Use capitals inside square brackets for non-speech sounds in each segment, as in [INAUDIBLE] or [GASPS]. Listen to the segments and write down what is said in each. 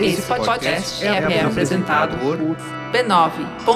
Esse podcast é, é apresentado por b9.com.br.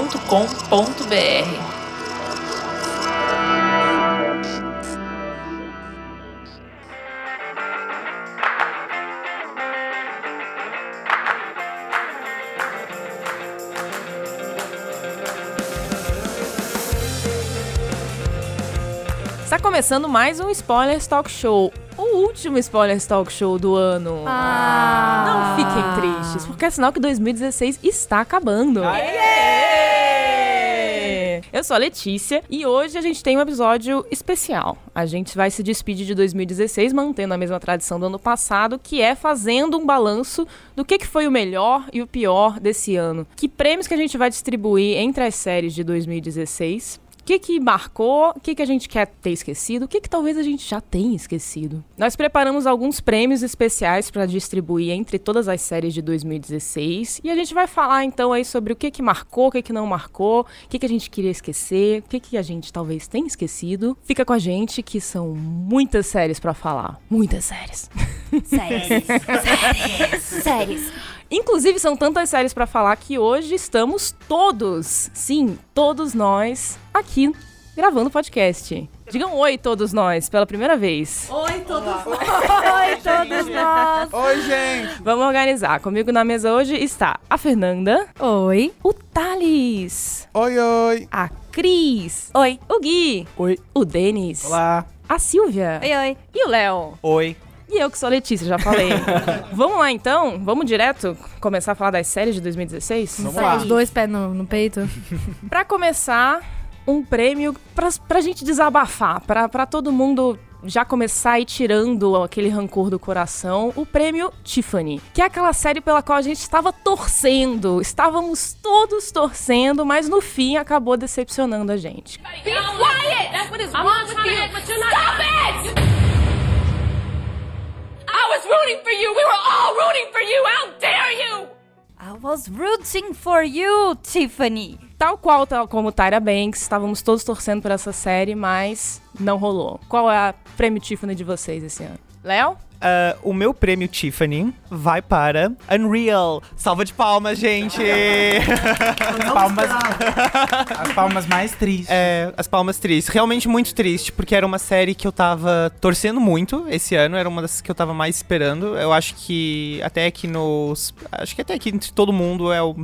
Está começando mais um Spoilers Talk Show. O último Spoilers Talk Show do ano. Ah. Não fiquem tristes, porque é sinal que 2016 está acabando. Eu sou a Letícia e hoje a gente tem um episódio especial. A gente vai se despedir de 2016 mantendo a mesma tradição do ano passado, que é fazendo um balanço do que, que foi o melhor e o pior desse ano. Que prêmios que a gente vai distribuir entre as séries de 2016. O que, que marcou? O que, que a gente quer ter esquecido? O que, que talvez a gente já tenha esquecido? Nós preparamos alguns prêmios especiais para distribuir entre todas as séries de 2016 e a gente vai falar então aí sobre o que, que marcou, o que, que não marcou, o que, que a gente queria esquecer, o que, que a gente talvez tenha esquecido. Fica com a gente que são muitas séries para falar. Muitas séries. Séries. [LAUGHS] séries. Séries. Inclusive, são tantas séries pra falar que hoje estamos todos, sim, todos nós, aqui gravando podcast. Digam oi, todos nós, pela primeira vez. Oi, todos nós. [LAUGHS] Oi, todos nós. Oi, gente! Vamos organizar. Comigo na mesa hoje está a Fernanda, Oi. o Thales, Oi, oi! a Cris, Oi. o Gui, Oi! o Denis, Olá! a Silvia Oi, oi. e o Léo. Oi! E eu que sou a Letícia, já falei. [LAUGHS] Vamos lá então? Vamos direto começar a falar das séries de 2016? Vamos Sai lá. Os dois pés no, no peito. [LAUGHS] Pra começar, um prêmio pra, pra gente desabafar, pra, pra todo mundo já começar a ir tirando aquele rancor do coração, o prêmio Tiffany, que é aquela série pela qual a gente estava torcendo, estávamos todos torcendo, mas no fim acabou decepcionando a gente. Be quiet! That's what is wrong with you. Stop it! I was rooting for you. We were all rooting for you. How dare you? I was rooting for you, Tiffany. Tal qual, tal como Tyra Banks, estávamos todos torcendo por essa série, mas não rolou. Qual é a prêmio Tiffany de vocês esse ano? Léo? Ah, o meu prêmio Tiffany vai para Unreal. Salva de palmas, gente! palmas, as palmas mais tristes. É, as palmas tristes. Realmente muito triste, porque era uma série que eu tava torcendo muito esse ano. Era uma das que eu tava mais esperando. Eu acho que até aqui nos. Acho que até aqui entre todo mundo é o,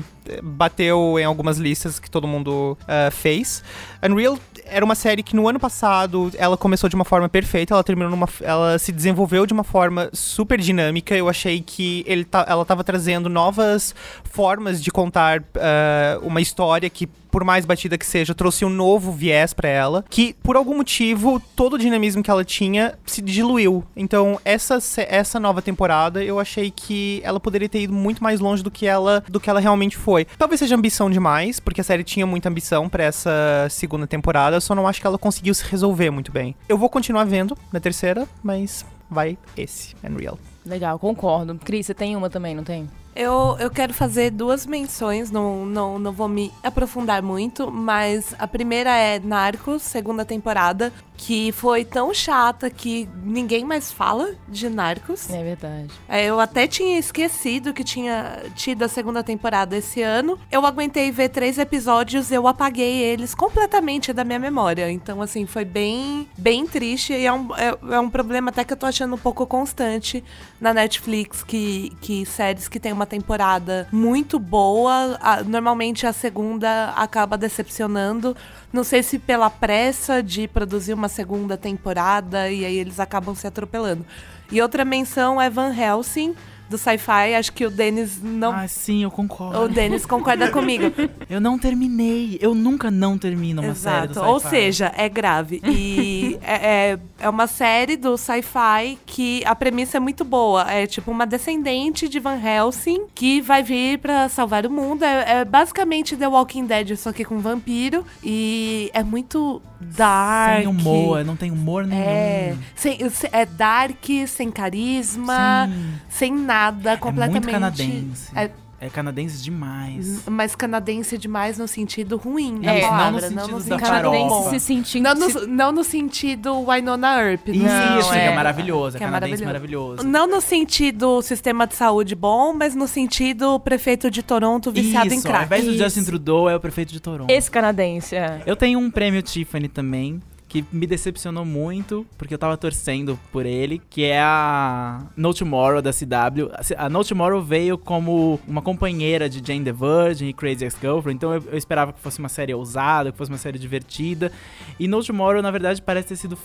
bateu em algumas listas que todo mundo ah, fez. Unreal era uma série que no ano passado ela começou de uma forma perfeita, ela terminou numa. Ela se desenvolveu de uma forma super dinâmica. Eu achei que ele ela tava trazendo novas formas de contar ah, uma história que por mais batida que seja, trouxe um novo viés pra ela, que por algum motivo todo o dinamismo que ela tinha se diluiu. Então, essa essa nova temporada, eu achei que ela poderia ter ido muito mais longe do que ela do que ela realmente foi. Talvez seja ambição demais, porque a série tinha muita ambição pra essa segunda temporada, eu só não acho que ela conseguiu se resolver muito bem. Eu vou continuar vendo na terceira, mas vai esse, Unreal. Legal, concordo. Cris, você tem uma também, não tem? Eu, eu quero fazer duas menções, não, não, não vou me aprofundar muito, mas a primeira é Narcos, segunda temporada, que foi tão chata que ninguém mais fala de Narcos. É verdade. É, eu até tinha esquecido que tinha tido a segunda temporada esse ano. Eu aguentei ver três episódios, eu apaguei eles completamente da minha memória. Então, assim, foi bem, bem triste e é um, é, é um problema até que eu tô achando um pouco constante na Netflix, que, que séries que tem uma temporada muito boa, a- normalmente a segunda acaba decepcionando. Não sei se pela pressa de produzir uma segunda temporada e aí eles acabam se atropelando. E outra menção é Van Helsing, do sci-fi. Acho que o Denis não. Ah, sim, eu concordo. o Denis concorda [LAUGHS] comigo. Eu não terminei. Eu nunca não termino uma série do Exato. Ou sci-fi. seja, é grave. E é, é, é uma série do sci-fi que a premissa é muito boa. É tipo uma descendente de Van Helsing que vai vir pra salvar o mundo. É, é basicamente The Walking Dead, só que com vampiro. E é muito dark. Sem humor, não tem humor nenhum. É, sem, se- é dark, sem carisma, Sim. sem nada, completamente. canadense. É É canadense demais. Mas canadense demais no sentido ruim da É, não no palavra, sentido não no da sentido Canadense farofa. se sentindo. Não no, se- não no sentido Winona Earp. no Isso, Não, que é. é maravilhoso. É Que é canadense maravilhoso. maravilhoso. Não no sentido sistema de saúde bom, mas no sentido prefeito de Toronto viciado em Isso, ao crack. invés do. Justin Trudeau, é o prefeito de Toronto. Esse canadense, é. Eu tenho um prêmio Tiffany também, que me decepcionou muito, porque eu tava torcendo por ele, que é a No Tomorrow da CW. A No Tomorrow veio como uma companheira de Jane the Virgin e Crazy Ex-Girlfriend, então eu, eu esperava que fosse uma série ousada, que fosse uma série divertida. E No Tomorrow, na verdade, parece ter sido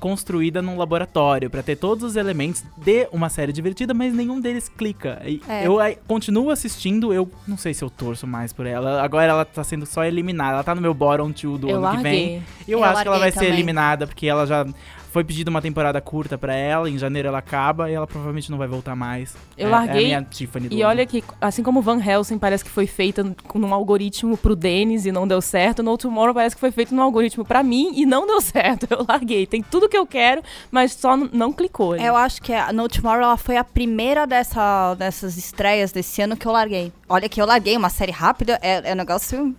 construída num laboratório pra ter todos os elementos de uma série divertida, mas nenhum deles clica. E É. Eu aí, continuo assistindo, eu não sei se eu torço mais por ela. Agora ela tá sendo só eliminada. Ela tá no meu bottom two do Eu ano que vem. larguei. Eu, Eu acho que ela vai larguei ser também. eliminada, porque ela já foi pedida uma temporada curta pra ela, em janeiro ela acaba e ela provavelmente não vai voltar mais. Eu É- larguei É a minha Tiffany do E ano. olha que, assim como Van Helsing parece que foi feita com um algoritmo pro Denis e não deu certo, No Tomorrow parece que foi feito num algoritmo pra mim e não deu [LAUGHS] certo. Eu larguei. Tem tudo que eu quero, mas só não clicou. ali. Eu acho que a No Tomorrow ela foi a primeira dessa, dessas estreias desse ano que eu larguei. Olha que eu larguei uma série rápida, é, é um negócio.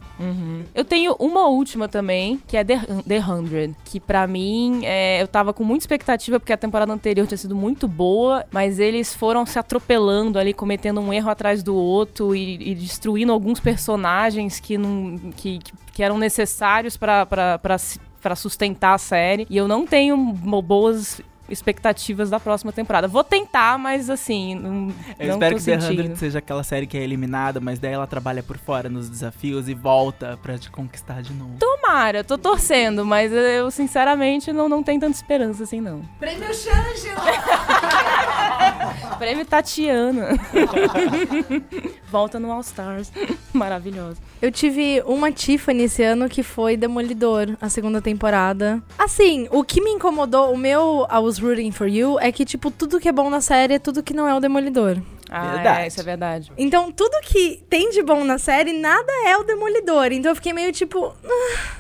Eu tenho uma última também, que é The, The 100, que pra mim é, eu tava com muita expectativa porque a temporada anterior tinha sido muito boa, mas eles foram se atropelando ali, cometendo um erro atrás do outro e, e destruindo alguns personagens que não que, que, eram necessários se- pra sustentar a série. E eu não tenho boas expectativas da próxima temporada. Vou tentar, mas assim, não, Eu não espero tô que The sentindo. 100 seja aquela série que é eliminada, mas daí ela trabalha por fora nos desafios e volta pra te conquistar de novo. Tomara, eu tô torcendo, mas eu sinceramente não, não tenho tanta esperança assim, não. Prêmio Shangela! [LAUGHS] Prêmio Tatiana. [LAUGHS] Volta no All Stars. Maravilhosa. Eu tive uma Tiffany esse ano que foi Demolidor, a segunda temporada. Assim, o que me incomodou, o meu I Was Rooting For You, é que, tipo, tudo que é bom na série é tudo que não é o Demolidor. Ah, Verdade. é, isso é verdade. Então, tudo que tem de bom na série, nada é o Demolidor. Então, eu fiquei meio tipo. "Ah,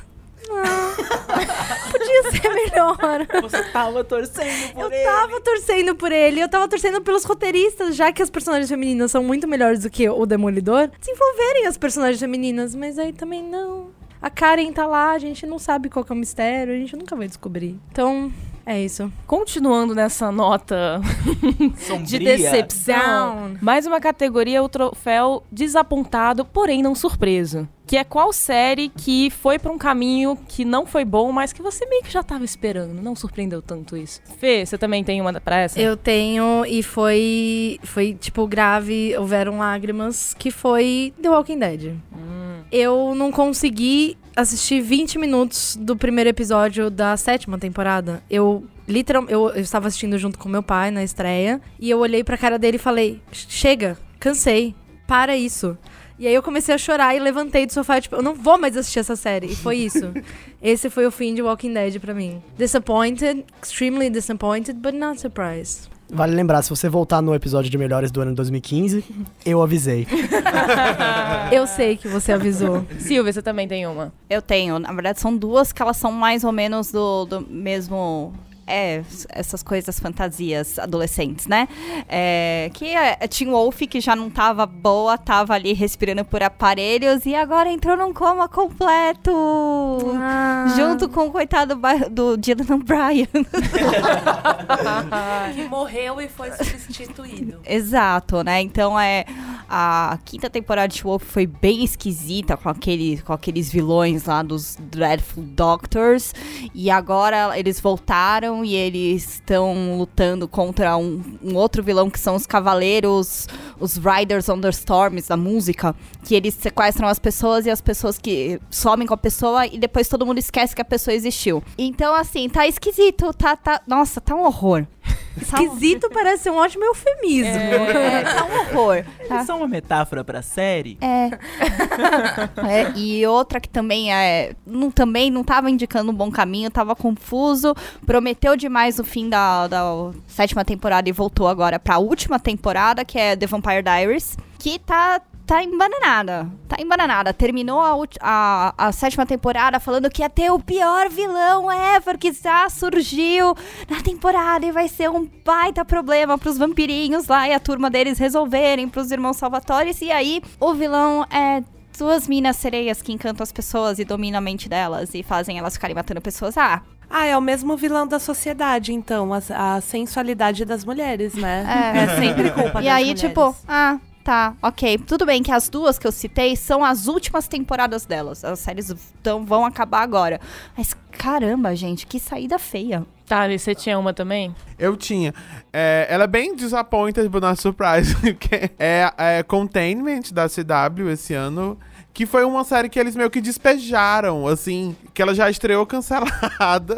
[LAUGHS] podia ser melhor. Você tava torcendo por Eu tava torcendo por ele, eu tava torcendo pelos roteiristas, já que as personagens femininas são muito melhores do que o Demolidor, desenvolverem as personagens femininas, mas aí também não. A Karen tá lá, a gente não sabe qual que é o mistério, a gente nunca vai descobrir. Então, é isso. Continuando nessa nota [LAUGHS] de Sombria. decepção, mais uma categoria, o troféu desapontado, porém não surpreso. Que é qual série que foi pra um caminho que não foi bom, mas que você meio que já tava esperando. Não surpreendeu tanto isso. Fê, você também tem uma pra essa? Eu tenho, e foi, foi tipo, grave, houveram lágrimas, que foi The Walking Dead. Eu não consegui assistir 20 minutos do primeiro episódio da sétima temporada. Eu literal, eu, eu estava assistindo junto com meu pai na estreia e eu olhei pra cara dele e falei: "Chega, cansei. Para isso". E aí eu comecei a chorar e levantei do sofá, tipo, eu não vou mais assistir essa série. E foi isso. [LAUGHS] Esse foi o fim de Walking Dead pra mim. Disappointed, extremely disappointed, but not surprised. Vale lembrar, se você voltar no episódio de melhores do ano de 2015, eu avisei. [LAUGHS] Eu sei que você avisou. Silvia, você também tem uma. Eu tenho. Na verdade, são duas que elas são mais ou menos do, do mesmo. É, essas coisas fantasias adolescentes, né? É, que é a Teen Wolf, que já não tava boa, tava ali respirando por aparelhos e agora entrou num coma completo. Junto com o coitado do Dylan [LAUGHS] O'Brien. que morreu e foi substituído. Exato, né? Então é a quinta temporada de Wolf foi bem esquisita com aquele, com aqueles vilões lá dos Dreadful Doctors e agora eles voltaram e eles estão lutando contra um, um outro vilão que são os Cavaleiros, os Riders on the Storms da música, que eles sequestram as pessoas e as pessoas que somem com a pessoa e depois todo mundo esquece que a pessoa existiu. Então assim, tá esquisito, tá, tá, nossa, tá um horror. [LAUGHS] Tá Esquisito parece ser um ótimo eufemismo. é, tá um horror. Tá. Eles são uma metáfora pra série? É. [LAUGHS] É, E outra que também é. Não, também não tava indicando um bom caminho, tava confuso. Prometeu demais o fim da, da sétima temporada e voltou agora pra última temporada, que é The Vampire Diaries. Que tá. tá embananada. Tá embananada. Terminou a, a, a sétima temporada falando que ia ter o pior vilão ever que já surgiu na temporada e vai ser um baita problema pros vampirinhos lá e a turma deles resolverem, pros irmãos Salvatores. E aí, o vilão é duas minas sereias que encantam as pessoas e dominam a mente delas e fazem elas ficarem matando pessoas. Ah, Ah, é o mesmo vilão da sociedade, então. A, a sensualidade das mulheres, né? É. É, sempre culpa E das aí, mulheres. tipo, ah, tá, ok. Tudo bem que as duas que eu citei são as últimas temporadas delas. As séries tão, vão acabar agora. Mas caramba, gente, que saída feia. Tá, e você tinha uma também? Eu tinha. É, ela é bem disappointed, but not surprised. [LAUGHS] porque é, é Containment da CW esse ano. Que foi uma série que eles meio que despejaram, assim, que ela já estreou cancelada.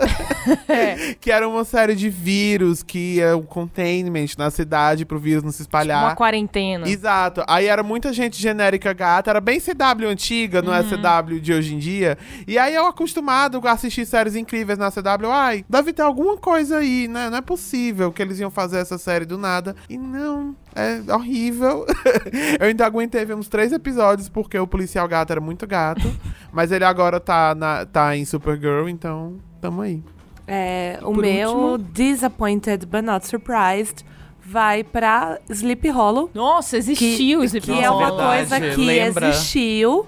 [LAUGHS] que era uma série de vírus, que é o containment na cidade pro vírus não se espalhar. Uma quarentena. Exato. Aí era muita gente genérica gata, era bem CW antiga, não é CW de hoje em dia. E aí eu acostumado a assistir séries incríveis na CW, ai, deve ter alguma coisa aí, né? Não é possível que eles iam fazer essa série do nada. E não, é horrível. [LAUGHS] eu ainda aguentei ver uns três episódios porque o policial gato era muito gato. [LAUGHS] mas ele agora tá, na, tá em Supergirl, então tamo aí. É, o Por meu último- Disappointed but not surprised vai pra Sleep Hollow. Nossa, existiu que, esse que é uma verdade, coisa que lembra? existiu.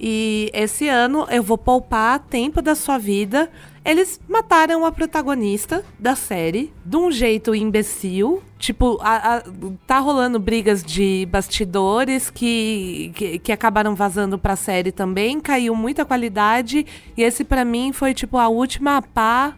E esse ano eu vou poupar tempo da sua vida. Eles mataram a protagonista da série de um jeito imbecil. Tipo, a- a- tá rolando brigas de bastidores que, que, que acabaram vazando pra série também. Caiu muita qualidade. E esse pra mim foi tipo a última pá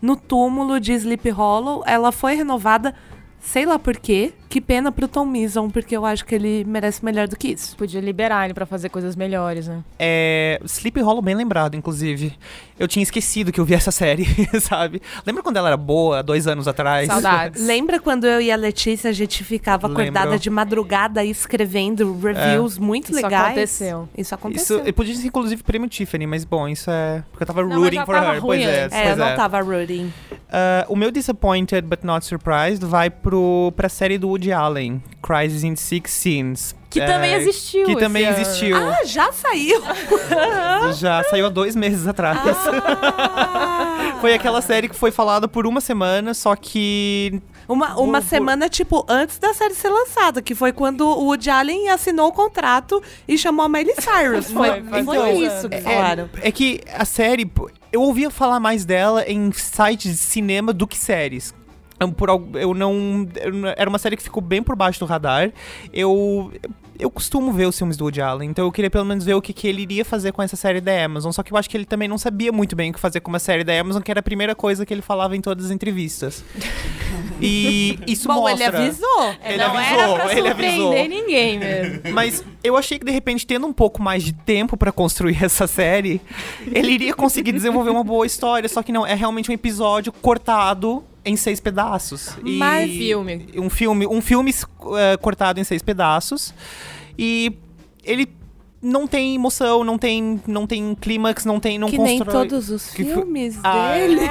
no túmulo de Sleep Hollow. Ela foi renovada, sei lá por quê. Que pena pro Tom Mison, porque eu acho que ele merece melhor do que isso. Podia liberar ele pra fazer coisas melhores, né? É, Sleep Hollow bem lembrado, inclusive. Eu tinha esquecido que eu vi essa [LAUGHS] série, sabe? Lembra quando ela era boa, dois anos atrás? Saudades. [LAUGHS] Lembra quando eu e a Letícia, a gente ficava acordada Lembro. de madrugada escrevendo reviews muito Isso legais? aconteceu. Isso Isso aconteceu. eu podia ser, inclusive, prêmio Tiffany, mas bom, isso é. Porque eu tava Não, rooting for tava her. ruim Pois é, é, eu pois não é. tava rooting. Ah, o meu Disappointed But Not Surprised vai pro, pra série do Woody Allen, Crisis in Six Scenes. Que É, também existiu. Que também ano. existiu. Ah, já saiu! [LAUGHS] Já saiu há dois meses atrás. Ah. [LAUGHS] Foi aquela série que foi falada por uma semana, só que. Uma, uma semana, tipo, antes da série ser lançada, que foi quando o Woody Allen assinou o contrato e chamou a Miley Cyrus. Foi, Foi, foi isso que anos. falaram. É que a série. Eu ouvia falar mais dela em sites de cinema do que séries. Por, eu não. Era uma série que ficou bem por baixo do radar. Eu. Eu costumo ver os filmes do Woody Allen, então eu queria pelo menos ver o que, que ele iria fazer com essa série da Amazon. Só que eu acho que ele também não sabia muito bem o que fazer com uma série da Amazon, que era a primeira coisa que ele falava em todas as entrevistas. E [LAUGHS] isso Bom, mostra. ele avisou. Ele não avisou, era pra ele surpreender avisou. ninguém mesmo. Mas eu achei que de repente, tendo um pouco mais de tempo pra construir [LAUGHS] essa série, ele iria conseguir desenvolver uma boa história. Só que não, é realmente um episódio cortado em seis pedaços. E filme. Um filme, um filme eh, cortado em seis pedaços. E ele não tem emoção, não tem, não tem clímax, não tem, não que nem constrói. todos os que fi- filmes Ah, dele. [LAUGHS]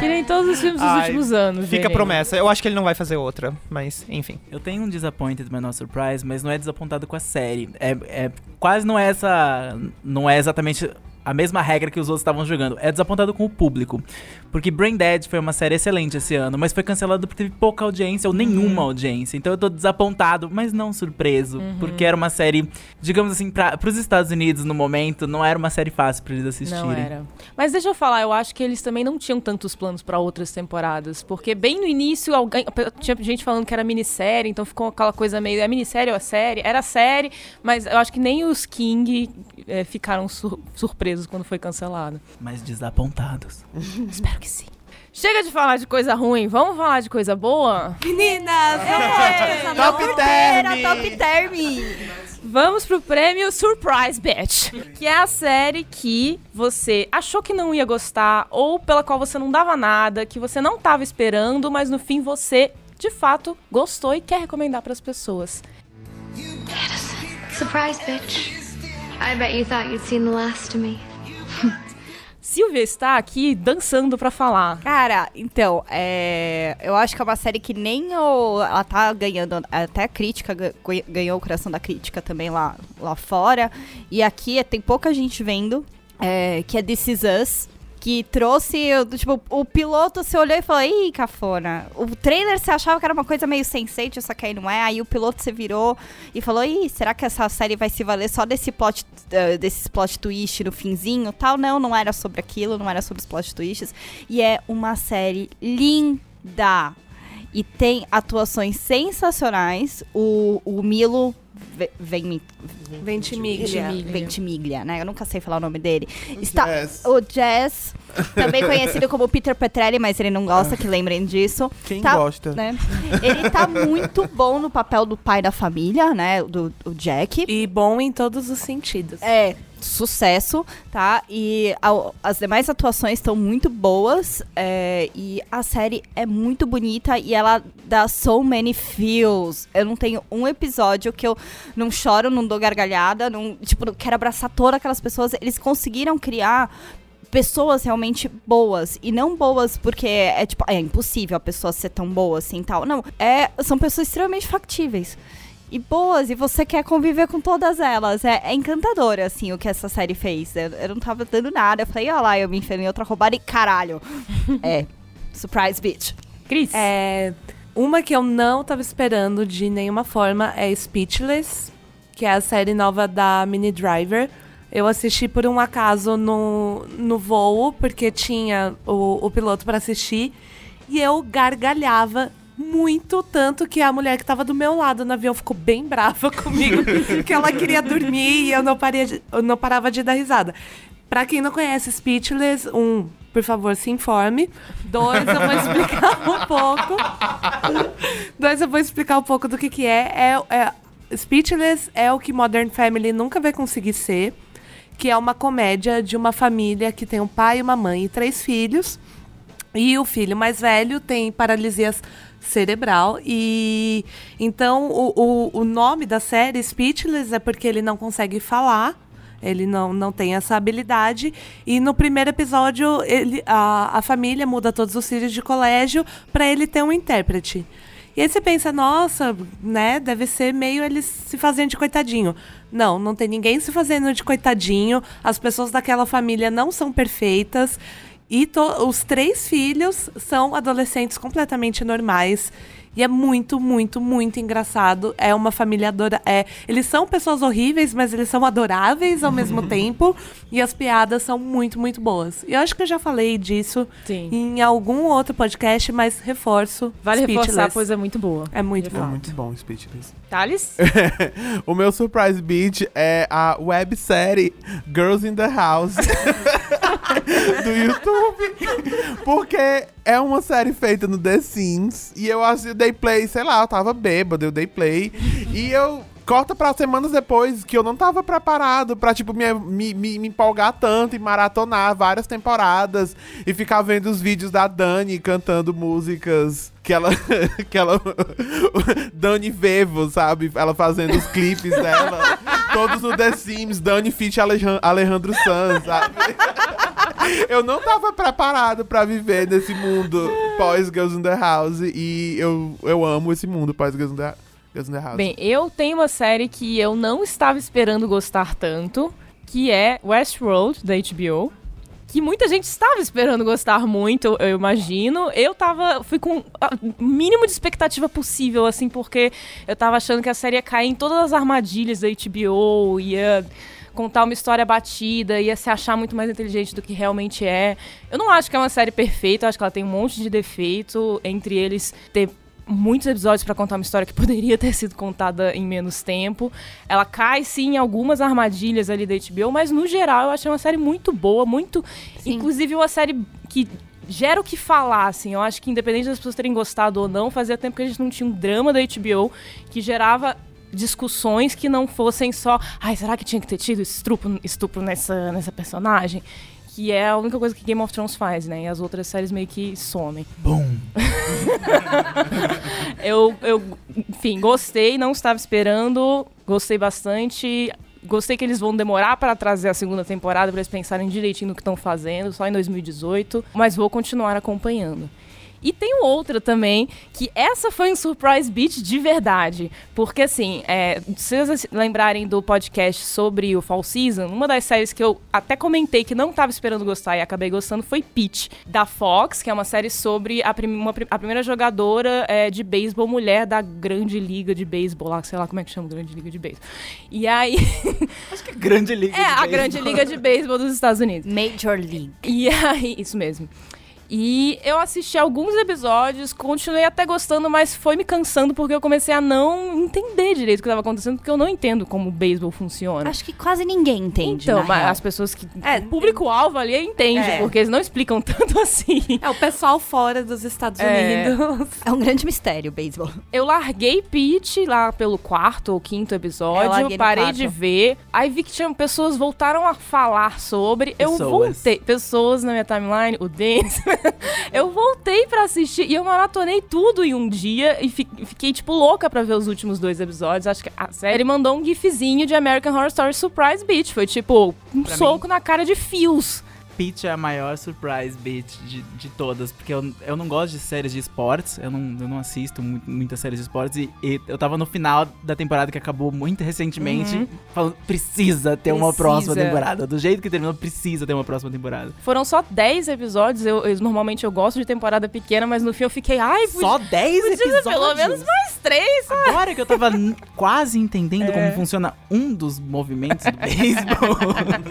Que nem todos os filmes dos Ai, últimos anos. Fica promessa. Eu acho que ele não vai fazer outra, mas enfim. Eu tenho um Disappointed but not surprise, mas não é desapontado com a série. É, é- quase não é essa. Não é exatamente a mesma regra que os outros estavam jogando. É desapontado com o público. Porque Brain Dead foi uma série excelente esse ano, mas foi cancelado porque teve pouca audiência ou nenhuma audiência. Então eu tô desapontado, mas não surpreso. Porque era uma série, digamos assim, pra, pros Estados Unidos no momento, não era uma série fácil pra eles assistirem. Não era. Mas deixa eu falar, eu acho que eles também não tinham tantos planos pra outras temporadas. Porque bem no início, alguém, tinha gente falando que era minissérie, então ficou aquela coisa meio. É minissérie ou é série? Era série, mas eu acho que nem os King eh, ficaram sur- surpresos quando foi cancelado. Mas desapontados. [LAUGHS] Espero que sim. Chega de falar de coisa ruim, vamos falar de coisa boa? Meninas, vamos lá. Top Term! top term! Vamos pro prêmio Surprise Bitch, que é a série que você achou que não ia gostar ou pela qual você não dava nada, que você não tava esperando, mas no fim você de fato gostou e quer recomendar pras pessoas. Surprise, bitch. I bet you thought you'd seen the last of me. Silvia está aqui dançando pra falar. Cara, então, é, eu acho que é uma série que nem o, ela tá ganhando, até a crítica ga- ganhou o coração da crítica também lá, lá fora. E aqui é- tem pouca gente vendo, é, que é This Is Us. Que trouxe, tipo, o piloto você olhou e falou, ih, cafona. O trailer você achava que era uma coisa meio sense só que aí não é. Aí o piloto você virou e falou, ih, será que essa série vai se valer só desse plot, eh, desses plot twist no finzinho tal? Não, não era sobre aquilo, não era sobre os plot twists. E é uma série linda. E tem atuações sensacionais. O, o Milo Vem- Ventimiglia. Ventimiglia, né? Eu nunca sei falar o nome dele. Está, Jazz. o Jazz, também conhecido como Peter Petrelli, mas ele não gosta que lembrem disso. Quem Tá, gosta? né? Ele tá muito bom no papel do pai da família, né? Do, do Jack. E bom em todos os sentidos. É, sucesso, tá? E as demais atuações estão muito boas. é, e a série é muito bonita e ela dá so many feels. Eu não tenho um episódio que eu não choro, não dou gargalhada, não, tipo, não quero abraçar todas aquelas pessoas. Eles conseguiram criar pessoas realmente boas e não boas porque é tipo é impossível a pessoa ser tão boa assim tal não é são pessoas extremamente factíveis e boas, e você quer conviver com todas elas. É, é encantador, assim, o que essa série fez. Eu, eu não tava dando nada. Eu falei, ó lá, eu me enfiei em outra roubada e caralho. [LAUGHS] é. Surprise, bitch. Cris. É, uma que eu não tava esperando de nenhuma forma é Speechless, que é a série nova da Mini Driver. Eu assisti por um acaso no, no voo, porque tinha o, o piloto para assistir, e eu gargalhava muito, tanto que a mulher que tava do meu lado no avião ficou bem brava [LAUGHS] comigo, que ela queria dormir e eu não, paria de- eu não parava de dar risada. Pra quem não conhece Speechless, um, por favor, se informe. Dois, eu vou explicar um pouco. Dois, eu vou explicar um pouco do que que é. é, é Speechless é o que Modern Family nunca vai conseguir ser, que é uma comédia de uma família que tem um pai, uma mãe e três filhos. E o filho mais velho tem paralisia cerebral. E então o, o, o nome da série, Speechless, é porque ele não consegue falar. Ele não, não tem essa habilidade. E no primeiro episódio, ele, a, a família muda todos os filhos de colégio para ele ter um intérprete. E aí você pensa, nossa, né, deve ser meio eles se fazendo de coitadinho. Não, não tem ninguém se fazendo de coitadinho. As pessoas daquela família não são perfeitas. E to- os três filhos são adolescentes completamente normais. E é muito, muito, muito engraçado. É uma família adora é Eles são pessoas horríveis, mas eles são adoráveis ao mesmo [LAUGHS] tempo. E as piadas são muito, muito boas. E eu acho que eu já falei disso Sim. em algum outro podcast, mas reforço. Vale reforçar, Speechless. pois é muito boa. É muito É bom. muito bom Speechless. Thales? [LAUGHS] o meu surprise beat é a websérie Girls in the House [LAUGHS] do YouTube. Porque é uma série feita no The Sims. E eu assi- dei play, sei lá, eu tava bêbado, eu dei play. e eu. Corta pra semanas depois que eu não tava preparado pra, tipo, me, me, me empolgar tanto e maratonar várias temporadas e ficar vendo os vídeos da Dani cantando músicas que ela. [LAUGHS] que ela. [LAUGHS] Dani Vevo, sabe? Ela fazendo os clipes dela. [LAUGHS] Todos no The Sims, Dani Fit Alejan- Alejandro Sanz, sabe? Eu não tava preparado pra viver nesse mundo pós Girls in the House e eu, eu amo esse mundo pós Girls in the, Girls in the House. Bem, eu tenho uma série que eu não estava esperando gostar tanto, que é Westworld, da HBO. Que muita gente estava esperando gostar muito, eu imagino. Eu tava. Fui com o mínimo de expectativa possível, assim, porque eu tava achando que a série ia cair em todas as armadilhas da HBO, ia contar uma história batida, ia se achar muito mais inteligente do que realmente é. Eu não acho que é uma série perfeita, acho que ela tem um monte de defeito, entre eles ter muitos episódios pra contar uma história que [LAUGHS] poderia ter sido contada em menos tempo. Ela cai sim em algumas armadilhas ali da HBO, mas no geral eu achei uma série muito boa, muito, inclusive uma série que gera o que falar, assim. Eu acho que independente das pessoas terem gostado ou não, fazia tempo que a gente não tinha um drama da HBO que gerava discussões que não fossem só, ai, será que tinha que ter tido estupro, estupro nessa, nessa personagem? Que é a única coisa que Game of Thrones faz, né? E as outras séries meio que somem. Bom. [LAUGHS] eu, eu, enfim, gostei, não estava esperando, gostei bastante. Gostei que eles vão demorar para trazer a segunda temporada para eles pensarem direitinho no que estão fazendo, só em 2018, mas vou continuar acompanhando. E tem outra também, que essa foi um surprise beat de verdade. Porque, assim, é, se vocês lembrarem do podcast sobre o Fall Season, uma das séries que eu até comentei que não estava esperando gostar e acabei gostando foi Peach, da Fox, que é uma série sobre a, prim uma, a primeira jogadora é, de beisebol mulher da Grande Liga de Beisebol, lá, sei lá como é que chama, Grande Liga de Beisebol. E aí. [LAUGHS] Acho que é Grande Liga é, a Grande Liga de Beisebol dos Estados Unidos. Major League. E aí, isso mesmo. E eu assisti alguns episódios, continuei até gostando, mas foi me cansando porque eu comecei a não entender direito o que estava acontecendo, porque eu não entendo como o beisebol funciona. Acho que quase ninguém entende. Então, na mas real. as pessoas que. É, o público-alvo ali entende, É. porque eles não explicam [LAUGHS] tanto assim. É o pessoal fora dos Estados É. Unidos. É um grande mistério o beisebol. Eu larguei Peach lá pelo quarto ou quinto Eu episódio, parei de ver. Aí vi que tinha pessoas voltaram a falar sobre. Eu Pessoas. voltei. Pessoas na minha timeline, o Denis. [LAUGHS] [LAUGHS] eu voltei pra assistir e eu maratonei tudo em um dia e fi- fiquei, tipo, louca pra ver os últimos dois episódios. Acho que a série mandou um gifzinho de American Horror Story Surprise Beach. Foi tipo um Pra soco na cara de fios. Peach é a maior surprise beat de, de todas, porque eu, eu não gosto de séries de esportes, eu não, eu não assisto mu- muitas séries de esportes, e, e eu tava no final da temporada que acabou muito recentemente, falando, precisa ter uma Uhum. Precisa. próxima temporada. Do jeito que terminou, precisa ter uma próxima temporada. Foram só 10 episódios. Eu, eu- normalmente eu gosto de temporada pequena, mas no fim eu fiquei, ai, podia, Só 10 podia ser episódios? pelo menos mais três, sabe? Agora que eu tava quase entendendo É. como funciona um dos movimentos do beisebol.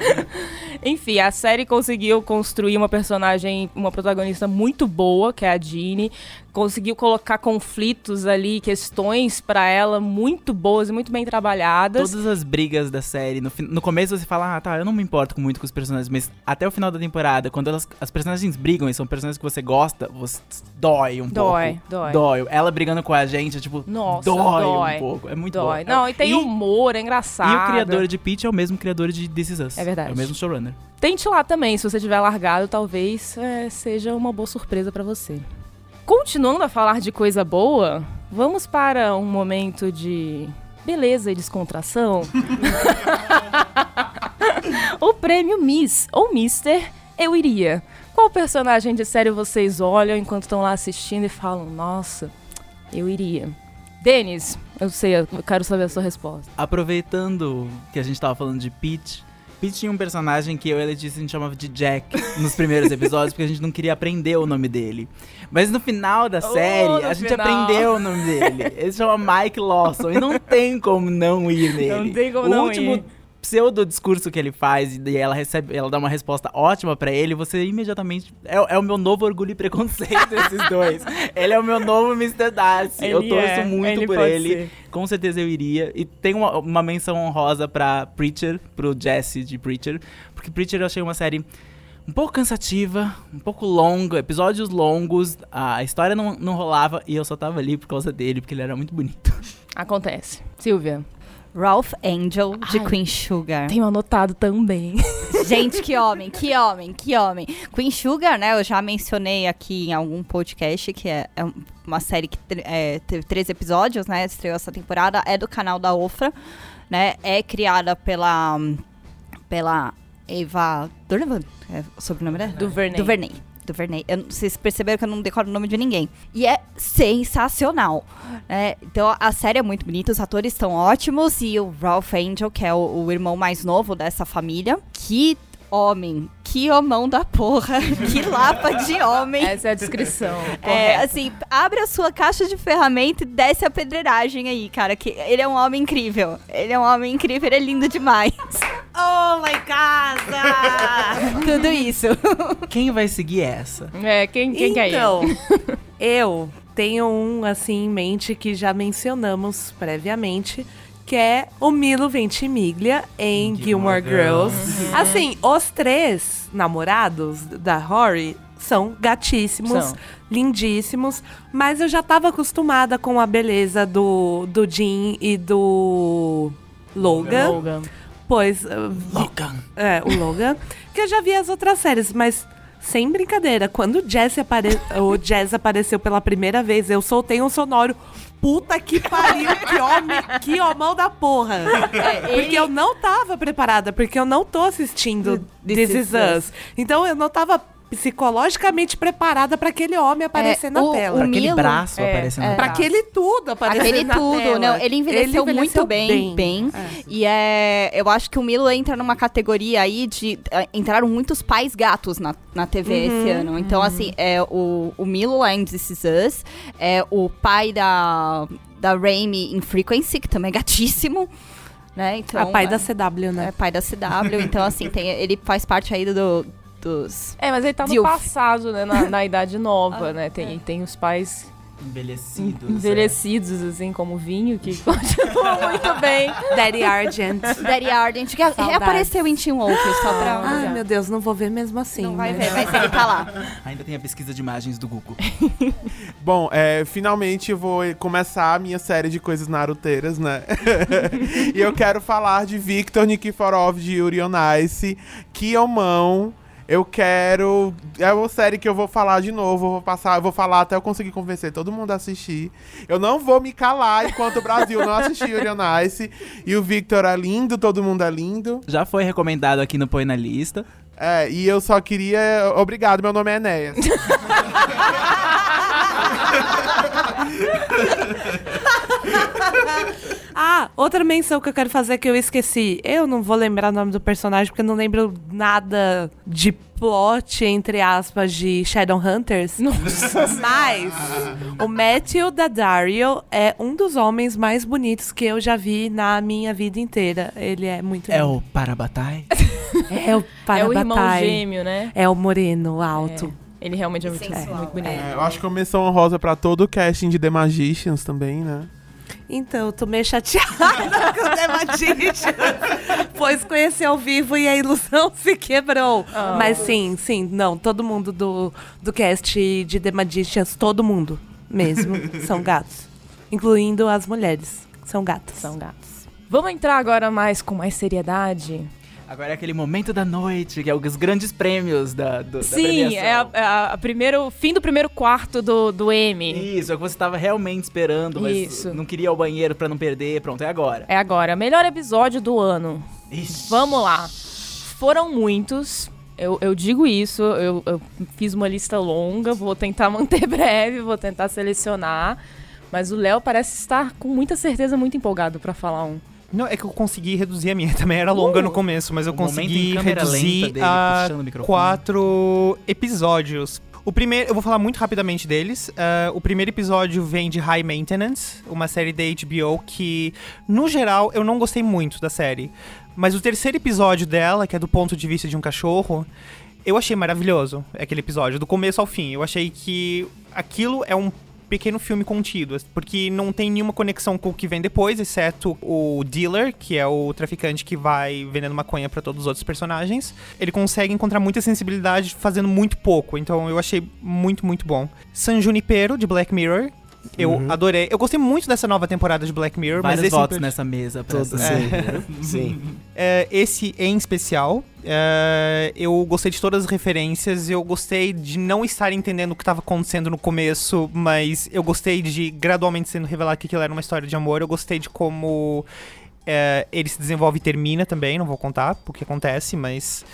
[LAUGHS] Enfim, a série conseguiu construir uma personagem, uma protagonista muito boa, que é a Jeannie. Conseguiu colocar conflitos ali, questões pra ela muito boas e muito bem trabalhadas. Todas as brigas da série, no, no começo você fala, ah, tá, eu não me importo muito com os personagens, mas até o final da temporada, quando elas, as personagens brigam e são personagens que você gosta, você dói um Dói, pouco. dói. Dói. Ela brigando com a gente, é tipo, Nossa, dói, dói. um pouco. É muito Dói. bom. Não, e tem e, humor, é engraçado. E o criador de Peach é o mesmo criador de This Is Us. É verdade. É o mesmo showrunner. Tente lá também, se você tiver largado, talvez é, seja uma boa surpresa pra você. Continuando a falar de coisa boa, vamos para um momento de beleza e descontração. [LAUGHS] o prêmio Miss ou Mister Eu Iria. Qual personagem de série vocês olham enquanto estão lá assistindo e falam, nossa, eu iria? Denis, eu sei, eu quero saber a sua resposta. Aproveitando que a gente tava falando de Peach, Peach tinha um personagem que eu e a Letícia a gente chamava de Jack nos primeiros episódios, porque a gente não queria aprender o nome dele. Mas no final da Oh, série, no a gente final. aprendeu o nome dele. Ele se chama Mike Lawson e não tem como não ir nele. Não tem como o não último ir. Pseudo discurso que ele faz e ela recebe, ela dá uma resposta ótima pra ele, você imediatamente é, é o meu novo orgulho e preconceito [LAUGHS] esses dois. Ele é o meu novo Mr. Darcy. eu Ele torço é, muito ele por ele. ser. Com certeza eu iria. E tem uma, uma menção honrosa pra Preacher, pro Jesse de Preacher. Porque Preacher eu achei uma série um pouco cansativa, um pouco longa, episódios longos. A história não, não rolava e eu só tava ali por causa dele, porque ele era muito bonito. Acontece. Silvia, Ralph Angel, de Ai. Queen Sugar. tenho anotado também. [LAUGHS] Gente, que homem, que homem, que homem. Queen Sugar, né? Eu já mencionei aqui em algum podcast que é, é uma série que é, teve três episódios, né? Estreou essa temporada. É do canal da Ofra, né? É criada pela. pela Eva Donovan. É o sobrenome dela? Duvernay. Duvernay. Duvernay. Eu, vocês perceberam que eu não decoro o nome de ninguém. E é sensacional. né? Então a série é muito bonita, os atores estão ótimos. E o Ralph Angel, que é o, o irmão mais novo dessa família, que homem, que homão da porra, [LAUGHS] que lapa de homem. Essa é a descrição. É, correta. assim, abre a sua caixa de ferramenta e desce a pedreiragem aí, cara. Que ele é um homem incrível. Ele é um homem incrível, ele é lindo demais. Oh, my casa! [LAUGHS] Tudo isso. Quem vai seguir essa? É, quem, quem que é então, [LAUGHS] eu tenho um assim em mente que já mencionamos previamente, que é o Milo Ventimiglia em Gilmore, Gilmore Girls. Girls. Assim, os três namorados da Rory são gatíssimos, São. lindíssimos, mas eu já tava acostumada com a beleza do, do Jim e do Logan, Logan. pois uh, Logan. é, o Logan, que eu já vi as outras séries, mas sem brincadeira, quando o Jazz, apare... o Jazz apareceu pela primeira vez, eu soltei um sonoro. Puta que pariu, que homem, que homão da porra. Porque eu não tava preparada, porque eu não tô assistindo This, Is Us. Então eu não tava psicologicamente preparada pra aquele homem aparecer na o- tela. o Pra aquele Milo- braço é, aparecendo é. no Pra braço. aquele tudo aparecer Aquele na tudo, tela. não, ele envelheceu, muito bem, bem. E é, eu acho que o Milo entra numa categoria aí de eh, entraram muitos pais gatos na, na TV esse ano. Então assim, é o, o Milo lá em This Is Us, é o pai da da Raimi em Frequency, que também é gatíssimo, né? Então, A pai é, da CW, né? é pai da CW, então assim, tem, ele faz parte aí do, dos É, mas ele tá no Dilf. passado, né? Na, na idade [LAUGHS] nova, né? Tem, tem os pais Envelhecidos. envelhecidos, assim, como o vinho, que [LAUGHS] continuam muito bem. Daddy Argent. Daddy Ardent, que Saudades. reapareceu em Teen Wolf, só pra... Ai, meu Deus, não vou ver mesmo assim. Não vai né? ver, mas ele tá lá. é. [LAUGHS] Ainda tem a pesquisa de imagens do Google. Bom, é, finalmente eu vou começar a minha série de coisas naruteiras, né? e eu quero falar de Victor Nikiforov de Yuri on Ice, Kiomão. Eu quero. É uma série que eu vou falar de novo. Eu vou passar, eu vou falar até eu conseguir convencer todo mundo a assistir. Eu não vou me calar enquanto o Brasil não assistir Yuri on Ice. E o Victor é lindo, todo mundo é lindo. Já foi recomendado aqui no Põe na Lista. É, e eu só queria. Obrigado, meu nome é Enéas. [LAUGHS] [LAUGHS] Ah, outra menção que eu quero fazer que eu esqueci. Eu não vou lembrar o nome do personagem porque eu não lembro nada de plot, entre aspas, de Shadowhunters. Nossa. Mas o Matthew Daddario é um dos homens mais bonitos que eu já vi na minha vida inteira. Ele é muito É lindo. o Parabatai. [LAUGHS] É o É o irmão Parabatai. gêmeo, né? É o moreno alto. Ele realmente é muito, Sensual. muito bonito. É, eu acho que eu menção honrosa pra todo o casting de The Magicians também, né? Então, eu tô meio chateada [LAUGHS] com o The Magicians, pois conheci ao vivo e a ilusão se quebrou. Mas sim, sim, não, todo mundo do, do cast de The Magicians, todo mundo mesmo, [LAUGHS] são gatos. Incluindo as mulheres, são gatas. São gatos. Vamos entrar agora mais com mais seriedade? Agora é aquele momento da noite, que é os grandes prêmios da, do, da Sim, premiação. é a, é a- a primeiro, fim do primeiro quarto do, do M. Isso, é o que você tava realmente esperando, mas Isso. não queria ir ao banheiro pra não perder. Pronto, é agora. É agora, melhor episódio do ano. Ixi. Vamos lá. Foram muitos. Eu, eu digo isso, eu, eu fiz uma lista longa, vou tentar [LAUGHS] manter breve, vou tentar selecionar. Mas o Léo parece estar com muita certeza muito empolgado pra falar um. Não, é que eu consegui reduzir a minha. [LAUGHS] Também era longa no começo, mas eu consegui reduzir dele, a quatro episódios. O primeiro, eu vou falar muito rapidamente deles. Ah, o primeiro episódio vem de High Maintenance, uma série da HBO que, no geral, eu não gostei muito da série. Mas o terceiro episódio dela, que é do ponto de vista de um cachorro, eu achei maravilhoso aquele episódio, do começo ao fim. Eu achei que aquilo é um pequeno filme contido, porque não tem nenhuma conexão com o que vem depois, exceto o dealer, que é o traficante que vai vendendo maconha pra todos os outros personagens. Ele consegue encontrar muita sensibilidade fazendo muito pouco, então eu achei muito, muito bom. San Junipero, de Black Mirror. Eu Uhum. adorei. Eu gostei muito dessa nova temporada de Black Mirror, Vários mas esse votos nessa mesa. Todos, [LAUGHS] sim. sim. [LAUGHS] é, esse em especial, é, eu gostei de todas as referências, eu gostei de não estar entendendo o que estava acontecendo no começo, mas eu gostei de gradualmente sendo revelado que aquilo era uma história de amor, eu gostei de como é, ele se desenvolve e termina também, não vou contar o que acontece, mas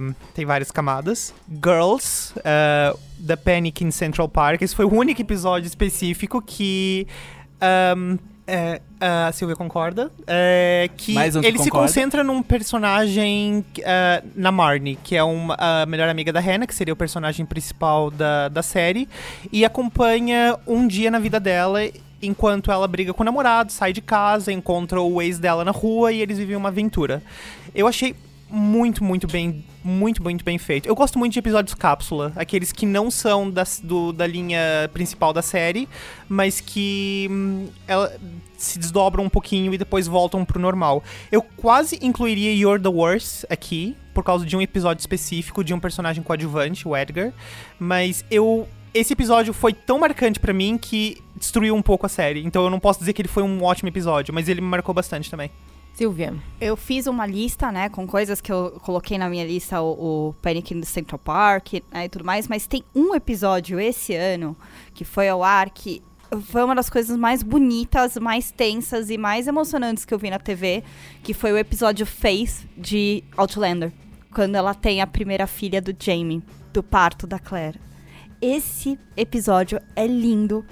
um, tem várias camadas. Girls, uh, The Panic in Central Park, esse foi o único episódio específico que... um, é, a Silvia concorda. É, que um ele se concorda. concentra num personagem uh, na Marnie, que é uma, a melhor amiga da Hannah, que seria o personagem principal da, da série, e acompanha um dia na vida dela enquanto ela briga com o namorado, sai de casa, encontra o ex dela na rua e eles vivem uma aventura. Eu achei muito, muito bem, muito, muito bem feito. Eu gosto muito de episódios cápsula, aqueles que não são das- do- da linha principal da série, mas que hum, ela se desdobram um pouquinho e depois voltam pro normal. Eu quase incluiria You're the Worst aqui, por causa de um episódio específico de um personagem coadjuvante, o Edgar, mas eu esse episódio foi tão marcante pra mim que destruiu um pouco a série. Então eu não posso dizer que ele foi um ótimo episódio, mas ele me marcou bastante também. Silvia. Eu fiz uma lista, né, com coisas que eu coloquei na minha lista, o, o Panic the Central Park né, e tudo mais, mas tem um episódio esse ano que foi ao ar que foi uma das coisas mais bonitas, mais tensas e mais emocionantes que eu vi na TV, que foi o episódio Faith de Outlander, quando ela tem a primeira filha do Jamie, do parto da Claire. Esse episódio é lindo,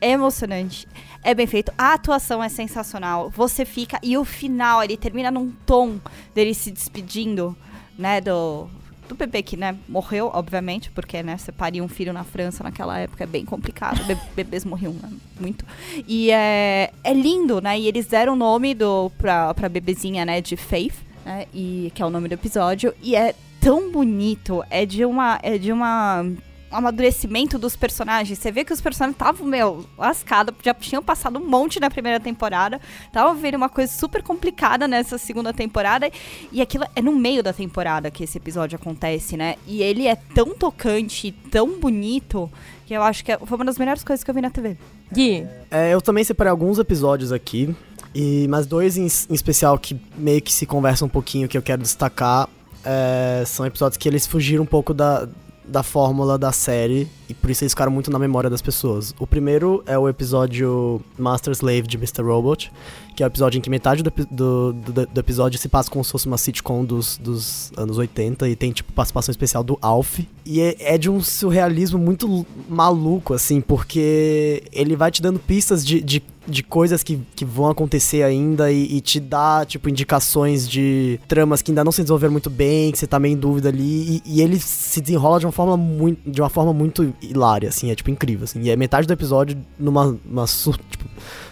é emocionante, é bem feito. A atuação é sensacional. Você fica. E o final, ele termina num tom dele se despedindo, né? Do, do bebê que, né, morreu, obviamente, porque, né, você paria um filho na França naquela época é bem complicado. Be [LAUGHS] bebês morriam né, muito. E é, é lindo, né? E eles deram o nome do, pra, pra bebezinha, né, de Faith, né? E, que é o nome do episódio. E é tão bonito. É de uma. É de uma amadurecimento dos personagens. Você vê que os personagens estavam, meu, lascados, já tinham passado um monte na primeira temporada, estavam vendo uma coisa super complicada nessa segunda temporada, e aquilo é no meio da temporada que esse episódio acontece, né? E ele é tão tocante, tão bonito, que eu acho que é- foi uma das melhores coisas que eu vi na TV. Gui. É, eu também separei alguns episódios aqui, e mas dois em, em especial que meio que se conversam um pouquinho que eu quero destacar é, são episódios que eles fugiram um pouco da, da fórmula da série e por isso eles ficaram muito na memória das pessoas. O primeiro é o episódio Master Slave de Mr. Robot, que é o episódio em que metade do, do, do, do episódio se passa como se fosse uma sitcom dos, dos anos 80 e tem, tipo, participação especial do Alf. E é, é de um surrealismo muito maluco, assim, porque ele vai te dando pistas de, de, de coisas que, que vão acontecer ainda e, e te dá, tipo, indicações de tramas que ainda não se desenvolveram muito bem, que você tá meio em dúvida ali. E, e ele se desenrola de uma forma muito, de uma forma muito hilária, assim, é, tipo, incrível, assim. E é metade do episódio numa, uma tipo,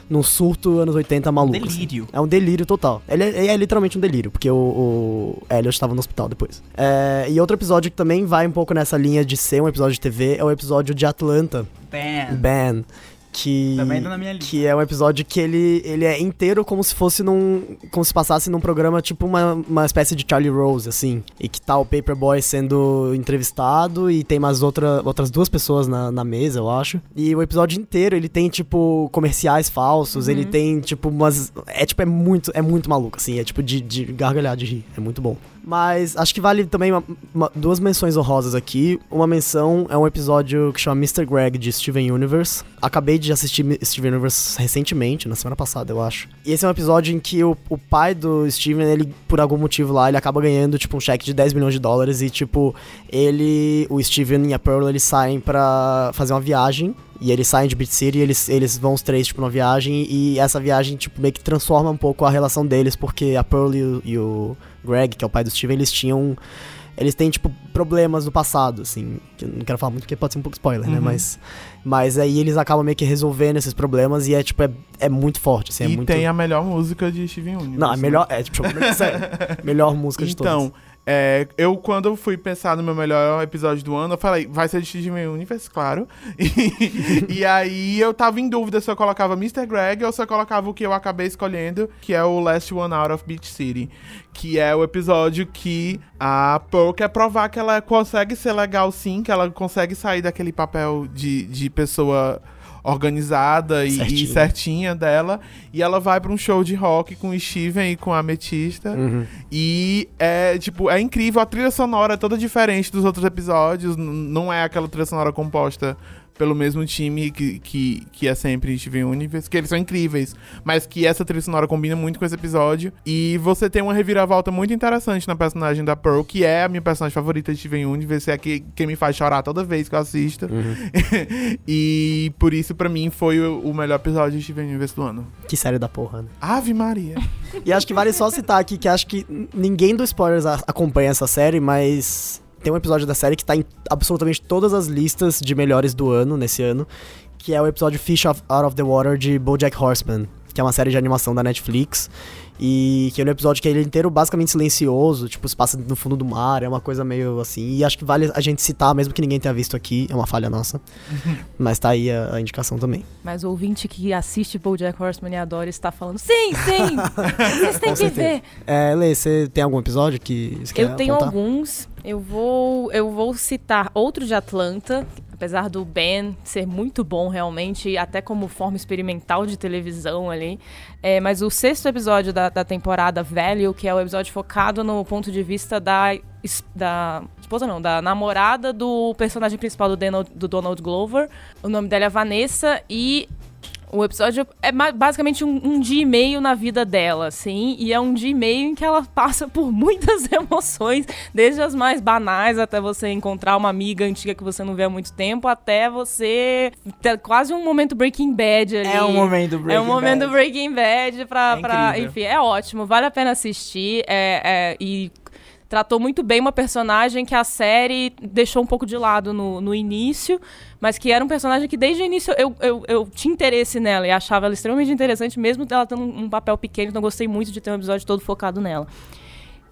num surto anos 80 maluco. assim. Delírio. É um delírio total. Ele é, é literalmente um delírio, porque o, o Elliot estava no hospital depois. É, e outro episódio que também vai um pouco nessa linha de ser um episódio de TV é o episódio de Atlanta. Ben. Que, Também tá na minha lista. que é um episódio que ele, ele é inteiro como se fosse num. como se passasse num programa tipo uma, uma espécie de Charlie Rose, assim. E que tá o Paperboy sendo entrevistado e tem mais outra, outras duas pessoas na, na mesa, eu acho. E o episódio inteiro ele tem, tipo, comerciais falsos, ele tem, tipo, umas. É tipo, é muito, é muito maluco, assim. É tipo de, de gargalhar, de rir. É muito bom. Mas acho que vale também uma- uma- duas menções honrosas aqui. Uma menção é um episódio que chama Mr. Greg de Steven Universe. Acabei de assistir Steven Universe recentemente, na semana passada, eu acho. E esse é um episódio em que o, o pai do Steven, ele, por algum motivo lá, ele acaba ganhando, tipo, um cheque de 10 milhões de dólares e, tipo, ele, o Steven e a Pearl, eles saem pra fazer uma viagem. E eles saem de Beach City, eles, eles vão os três, tipo, numa viagem, e essa viagem, tipo, meio que transforma um pouco a relação deles, porque a Pearl e o, e o Greg, que é o pai do Steven, eles tinham. Eles têm, tipo, problemas do passado, assim. Que não quero falar muito porque pode ser um pouco spoiler, né? Uhum. Mas. Mas aí eles acabam meio que resolvendo esses problemas e é, tipo, é, é muito forte, assim. É e muito... tem a melhor música de Steven Universe. Não, né? melhor. É, tipo, [LAUGHS] sério, melhor música de todas. Então, é, eu quando fui pensar no meu melhor episódio do ano, eu falei, vai ser de Steven Universe, claro. [LAUGHS] E, e aí eu tava em dúvida se eu colocava Mr. Greg ou se eu colocava o que eu acabei escolhendo, que é o Last One Out of Beach City. Que é o episódio que a Pearl quer provar que ela consegue ser legal sim, que ela consegue sair daquele papel de, de pessoa organizada e e Certinha. dela. E ela vai pra um show de rock com o Steven e com a Ametista. Uhum. E é, tipo, é incrível. A trilha sonora é toda diferente dos outros episódios. n- Não é aquela trilha sonora composta pelo mesmo time que, que, que é sempre Steven Universe, que eles são incríveis, mas que essa trilha sonora combina muito com esse episódio. E você tem uma reviravolta muito interessante na personagem da Pearl, que é a minha personagem favorita de Steven Universe, é a que, que me faz chorar toda vez que eu assisto. [LAUGHS] e por isso, pra mim, foi o, o melhor episódio de Steven Universe do ano. Que série da porra, né? Ave Maria. E acho que vale só citar aqui que acho que ninguém do Spoilers a- acompanha essa série, mas tem um episódio da série que tá em absolutamente todas as listas de melhores do ano, nesse ano, que é o episódio Fish of- Out of the Water de BoJack Horseman, que é uma série de animação da Netflix. E que é um episódio que ele é inteiro basicamente silencioso, tipo, se passa no fundo do mar, é uma coisa meio assim. E acho que vale a gente citar, mesmo que ninguém tenha visto aqui, é uma falha nossa. [LAUGHS] Mas tá aí a, a indicação também. Mas o ouvinte que assiste BoJack Horseman e adora está falando, sim, sim, vocês têm que ver. É, Lê, você tem algum episódio que você quer Eu tenho apontar? alguns. Eu vou, eu vou citar outro de Atlanta. Apesar do Ben ser muito bom realmente, até como forma experimental de televisão ali. É, mas o sexto episódio da, da temporada Value, que é o episódio focado no ponto de vista da, da esposa não, da namorada do personagem principal do Donald, do Donald Glover. O nome dela é Vanessa e o episódio é basicamente um, um dia e meio na vida dela, assim, e é um dia e meio em que ela passa por muitas [LAUGHS] emoções, desde as mais banais até você encontrar uma amiga antiga que você não vê há muito tempo, até você ter quase um momento Breaking Bad ali. É um momento É Breaking um momento Bad. Breaking Bad pra, É pra- enfim, é ótimo, vale a pena assistir, é, é, e tratou muito bem uma personagem que a série deixou um pouco de lado no, no início, mas que era um personagem que desde o início eu, eu, eu tinha interesse nela e achava ela extremamente interessante, mesmo ela tendo um papel pequeno, então gostei muito de ter um episódio todo focado nela.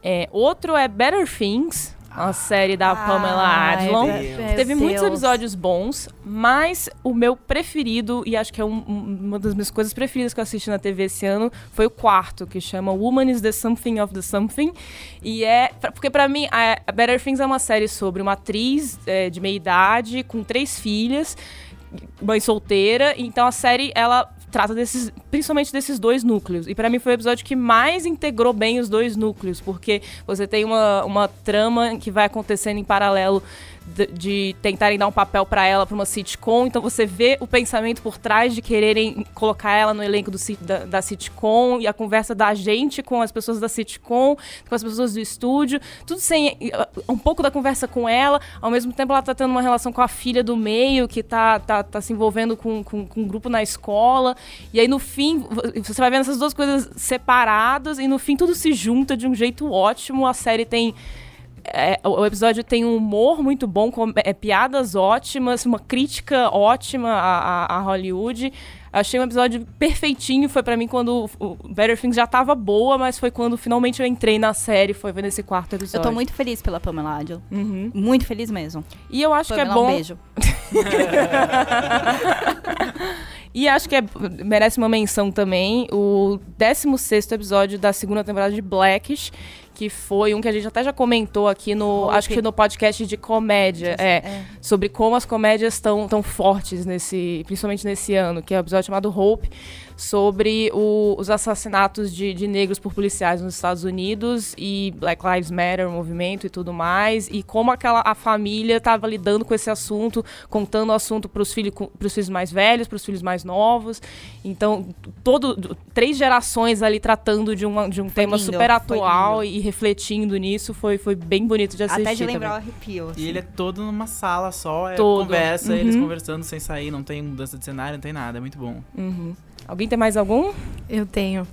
É, outro é Better Things, a série da Pamela Adlon. Teve muitos episódios bons, mas o meu preferido, e acho que é um- um- uma das minhas coisas preferidas que eu assisti na TV esse ano, foi o quarto, que chama Woman is the Something of the Something. E é. Porque pra mim, a Better Things é uma série sobre uma atriz é, de meia idade, com três filhas, mãe solteira. Então a série, ela trata desses, principalmente desses dois núcleos. E pra mim foi o episódio que mais integrou bem os dois núcleos, porque você tem uma, uma trama que vai acontecendo em paralelo de, de tentarem dar um papel pra ela pra uma sitcom, então você vê o pensamento por trás de quererem colocar ela no elenco do, da, da sitcom e a conversa da gente com as pessoas da sitcom, com as pessoas do estúdio, tudo sem um pouco da conversa com ela, ao mesmo tempo ela tá tendo uma relação com a filha do meio que tá, tá, tá se envolvendo com, com, com um grupo na escola, e aí no fim vo- você vai vendo essas duas coisas separadas e no fim tudo se junta de um jeito ótimo, a série tem é, o episódio tem um humor muito bom, com é, piadas ótimas, uma crítica ótima a, a- a Hollywood. Achei um episódio perfeitinho. Foi pra mim quando o Better Things já tava boa, mas foi quando finalmente eu entrei na série. Foi nesse quarto Eu episódio. tô muito feliz pela Pamela Adel. Uhum. Muito feliz mesmo. E eu acho que é Pamela, bom. um beijo. [LAUGHS] E acho que é- merece uma menção também o 16 episódio da segunda temporada de Blackish, que foi um que a gente até já comentou aqui no, acho que no podcast de comédia, é, sobre como as comédias estão tão fortes nesse, principalmente nesse ano, que é o episódio chamado Hope, sobre o- os assassinatos de, de negros por policiais nos Estados Unidos e Black Lives Matter, o movimento e tudo mais, e como aquela a família estava lidando com esse assunto, contando o assunto para os filhos, pros filhos mais velhos, para os filhos mais novos. Então, todo três gerações ali tratando de, uma, de um tema lindo, super foi atual e refletindo nisso, foi, foi bem bonito de assistir. Até de lembrar o arrepio. assim. E ele é todo numa sala só, é Todo. conversa, Uhum. eles conversando sem sair, não tem mudança de cenário, não tem nada, é muito bom. Uhum. Alguém tem mais algum? Eu tenho.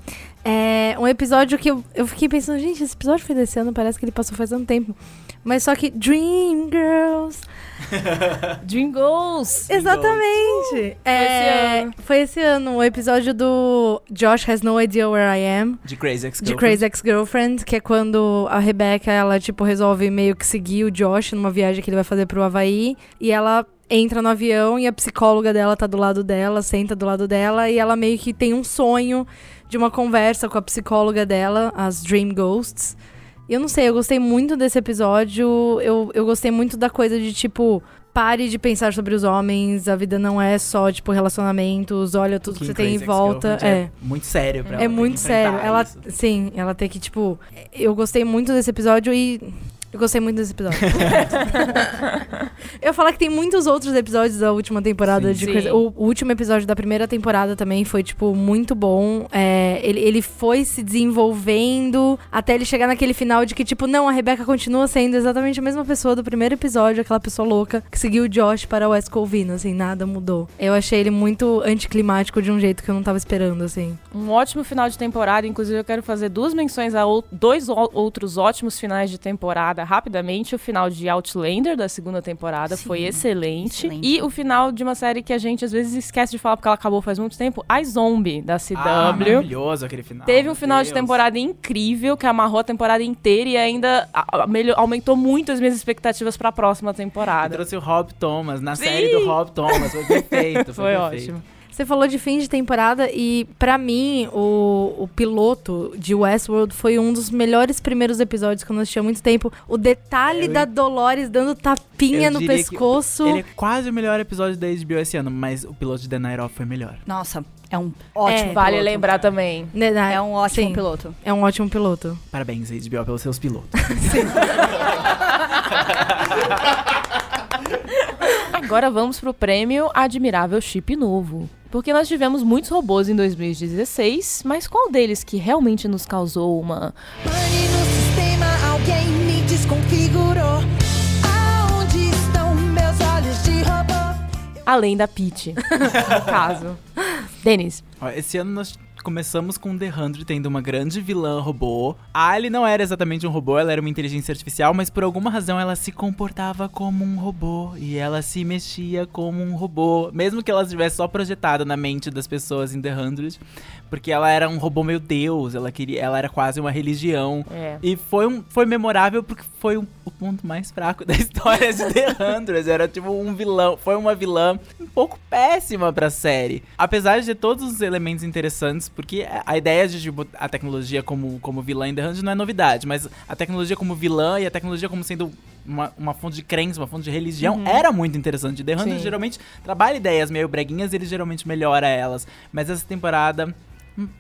É um episódio que eu, eu fiquei pensando, gente, esse episódio foi desse ano, parece que ele passou faz tanto tempo. Mas só que Dream Girls. [LAUGHS] Dream Goals! [LAUGHS] Exatamente. É, esse Foi esse ano. O episódio do Josh Has No Idea Where I Am. De Crazy Ex De Crazy Ex-Girlfriend, que é quando a Rebecca, ela, tipo, resolve meio que seguir o Josh numa viagem que ele vai fazer pro Havaí. E ela entra no avião e a psicóloga dela tá do lado dela, senta do lado dela. E ela meio que tem um sonho de uma conversa com a psicóloga dela, as Dream Ghosts. Eu não sei, eu gostei muito desse episódio. Eu, eu gostei muito da coisa de, tipo... Pare de pensar sobre os homens, a vida não é só, tipo, relacionamentos, olha tudo que, você tem em volta. É. muito sério pra ela. É muito que sério. Ela, isso. sim, ela tem que, tipo. Eu gostei muito desse episódio e. Eu gostei muito desse episódio. eu ia falar que tem muitos outros episódios da última temporada Sim. de Sim. coisa. O, o último episódio da primeira temporada também foi, tipo, muito bom. É, ele, ele foi se desenvolvendo até ele chegar naquele final de que, tipo, não, a Rebecca continua sendo exatamente a mesma pessoa do primeiro episódio, aquela pessoa louca que seguiu o Josh para o West Covina, assim, nada mudou. Eu achei ele muito anticlimático de um jeito que eu não tava esperando, assim. Um ótimo final de temporada. Inclusive, eu quero fazer duas menções a dois outros ótimos finais de temporada rapidamente. O final de Outlander, da segunda temporada, Sim, foi excelente. excelente. E o final de uma série que a gente às vezes esquece de falar porque ela acabou faz muito tempo, I Zombie, da CW. Ah, maravilhoso aquele final. Teve um final de Deus. temporada incrível, que amarrou a temporada inteira e ainda a- a- melhor- aumentou muito as minhas expectativas pra próxima E temporada. trouxe o Rob Thomas na Sim. série do Rob Thomas. Foi [LAUGHS] perfeito. Foi, Foi perfeito. ótimo. Você falou de fim de temporada e, pra mim, o, o piloto de Westworld foi um dos melhores primeiros episódios que eu não assisti há muito tempo. O detalhe Eu- da Dolores dando tapinha no pescoço. Ele é quase o melhor episódio da HBO esse ano, mas o piloto de The Night Off foi melhor. Nossa, é um ótimo É, Vale piloto. lembrar também. Né, né? É um ótimo Sim, piloto. É um ótimo piloto. Parabéns, HBO, pelos seus pilotos. [LAUGHS] [LAUGHS] [LAUGHS] Agora vamos pro prêmio Admirável Chip Novo. Porque nós tivemos muitos robôs em 2016, mas qual deles que realmente nos causou uma Pane no sistema, alguém me desconfigurou. Aonde estão meus olhos de robô? além da Peach, no caso? [LAUGHS] Denis, Esse ano nós começamos com The 100 tendo uma grande vilã robô. A Ali não era exatamente um robô, ela era uma inteligência artificial, mas por alguma razão ela se comportava como um robô e ela se mexia como um robô, mesmo que ela estivesse só projetada na mente das pessoas em The 100, porque ela era um robô meio deus, ela queria, ela era quase uma religião. é. E foi, um, foi memorável porque foi um- o ponto mais fraco [LAUGHS] da história de The Hundreds. Era tipo um vilão. Foi uma vilã um pouco péssima pra série. Apesar de todos os elementos interessantes, porque a ideia de tipo, a tecnologia como, como vilã em The Hundreds não é novidade, mas a tecnologia como vilã e a tecnologia como sendo uma, uma fonte de crença, uma fonte de religião, era muito interessante. The Sim. geralmente trabalha ideias meio breguinhas e ele geralmente melhora elas. Mas essa temporada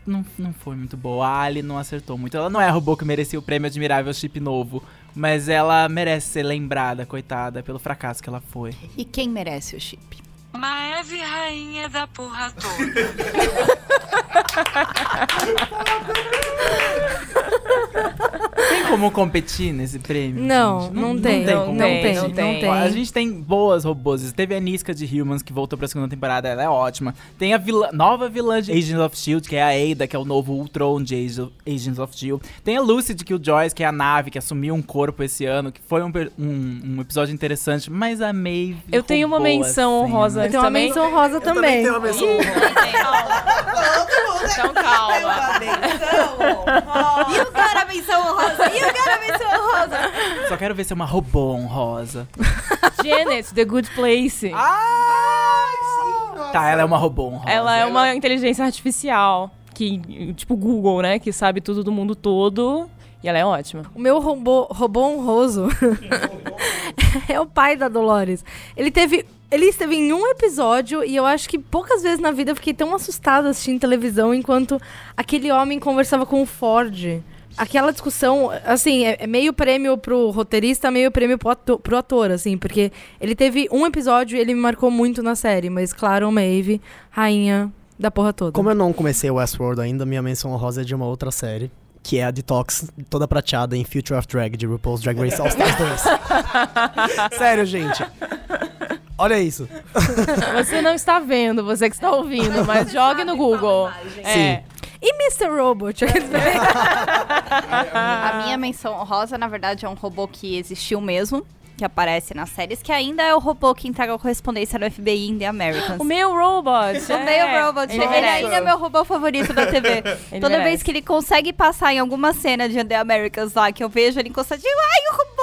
não- não, foi muito boa. A Ali não acertou muito. Ela não é a robô que merecia o prêmio Admirável Chip Novo. Mas ela merece ser lembrada, coitada, pelo fracasso que ela foi. E quem merece o chip? Maeve, rainha da porra toda. Tem como competir nesse prêmio? Não, gente? não tem, não como tem, competir. não tem. tem. A gente tem boas robôs. Teve a Niska de Humans, que voltou pra segunda temporada, ela é ótima. Tem a vilã- nova vilã de Agents of S.H.I.E.L.D., que é a Ada, que é o novo Ultron de Age- Agents of S.H.I.E.L.D. Tem a Lucy de Killjoys, que é a nave que assumiu um corpo esse ano, que foi um, um- um episódio interessante, mas a Maeve Eu tenho uma roubou a menção cena. honrosa Eu tenho uma também. menção rosa também. tenho uma menção Então calma. E o cara menção honrosa? E o cara menção honrosa? Só quero ver se é uma robô honrosa. Janet, The Good Place. Tá, ela é uma robô honrosa. Ela é uma inteligência artificial. Que, tipo Google, né? Que sabe tudo do mundo todo. E ela é ótima. O meu robô, robô honroso [LAUGHS] é o pai da Dolores. Ele teve. Ele esteve em um episódio e eu acho que poucas vezes na vida eu fiquei tão assustada assistindo televisão enquanto aquele homem conversava com o Ford. Aquela discussão, assim, é, é meio prêmio pro roteirista, meio prêmio pro ator, pro ator, assim, porque ele teve um episódio e ele me marcou muito na série, mas claro, Maeve, rainha da porra toda. Como eu não comecei o Westworld ainda, minha menção honrosa é de uma outra série. Que é a Detox, toda prateada em Future of Drag, de RuPaul's Drag Race All Stars 2. [LAUGHS] Sério, gente. Olha isso. [LAUGHS] Você não está vendo, você que está ouvindo, mas jogue no Google. É. E Mr. Robot? [LAUGHS] [LAUGHS] A minha menção honrosa, na verdade, é um robô que existiu mesmo, que aparece nas séries, que ainda é o robô que entrega a correspondência no FBI em The Americans. O meu robot. O meu robot, ele, ainda é meu robô favorito da TV. Ele Toda merece. vez que ele consegue passar em alguma cena de The Americans lá, que eu vejo ele encostadinho, ai, o robô!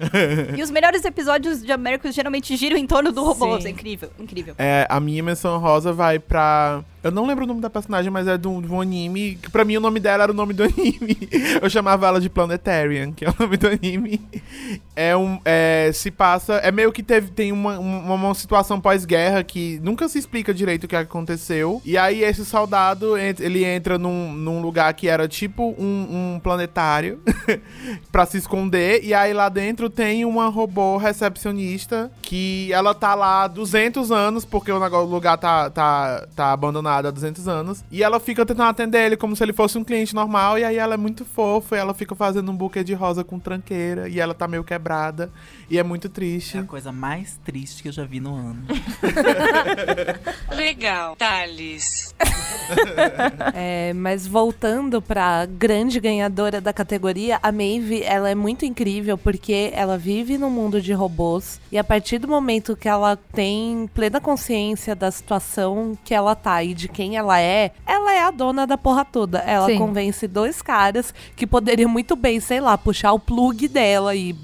[LAUGHS] e os melhores episódios de Americans geralmente giram em torno do robô. É incrível, incrível. É, a minha menção rosa vai pra. Eu não lembro o nome da personagem, mas é de um, anime. Que pra mim o nome dela era o nome do anime. [LAUGHS] Eu chamava ela de Planetarian, que é o nome do anime. É um. É, se passa. É meio que teve, tem uma, uma, uma situação pós-guerra que nunca se explica direito o que aconteceu. E aí esse soldado, ele entra num, num lugar que era tipo um, um planetário [LAUGHS] pra se esconder. E aí lá dentro tem uma robô recepcionista que ela tá lá há 200 anos, porque o lugar tá, tá, tá abandonado há 200 anos. E ela fica tentando atender ele como se ele fosse um cliente normal. E aí ela é muito fofa, e ela fica fazendo um buquê de rosa com tranqueira. E ela tá meio quebrada. E é muito triste. É a coisa mais triste que eu já vi no ano. [LAUGHS] Legal, Thales. [LAUGHS] É, mas voltando pra grande ganhadora da categoria, a Maeve, ela é muito incrível porque ela vive no mundo de robôs e a partir do momento que ela tem plena consciência da situação que ela tá e de quem ela é, ela é a dona da porra toda. Ela Sim. convence dois caras que poderiam muito bem, sei lá, puxar o plug dela e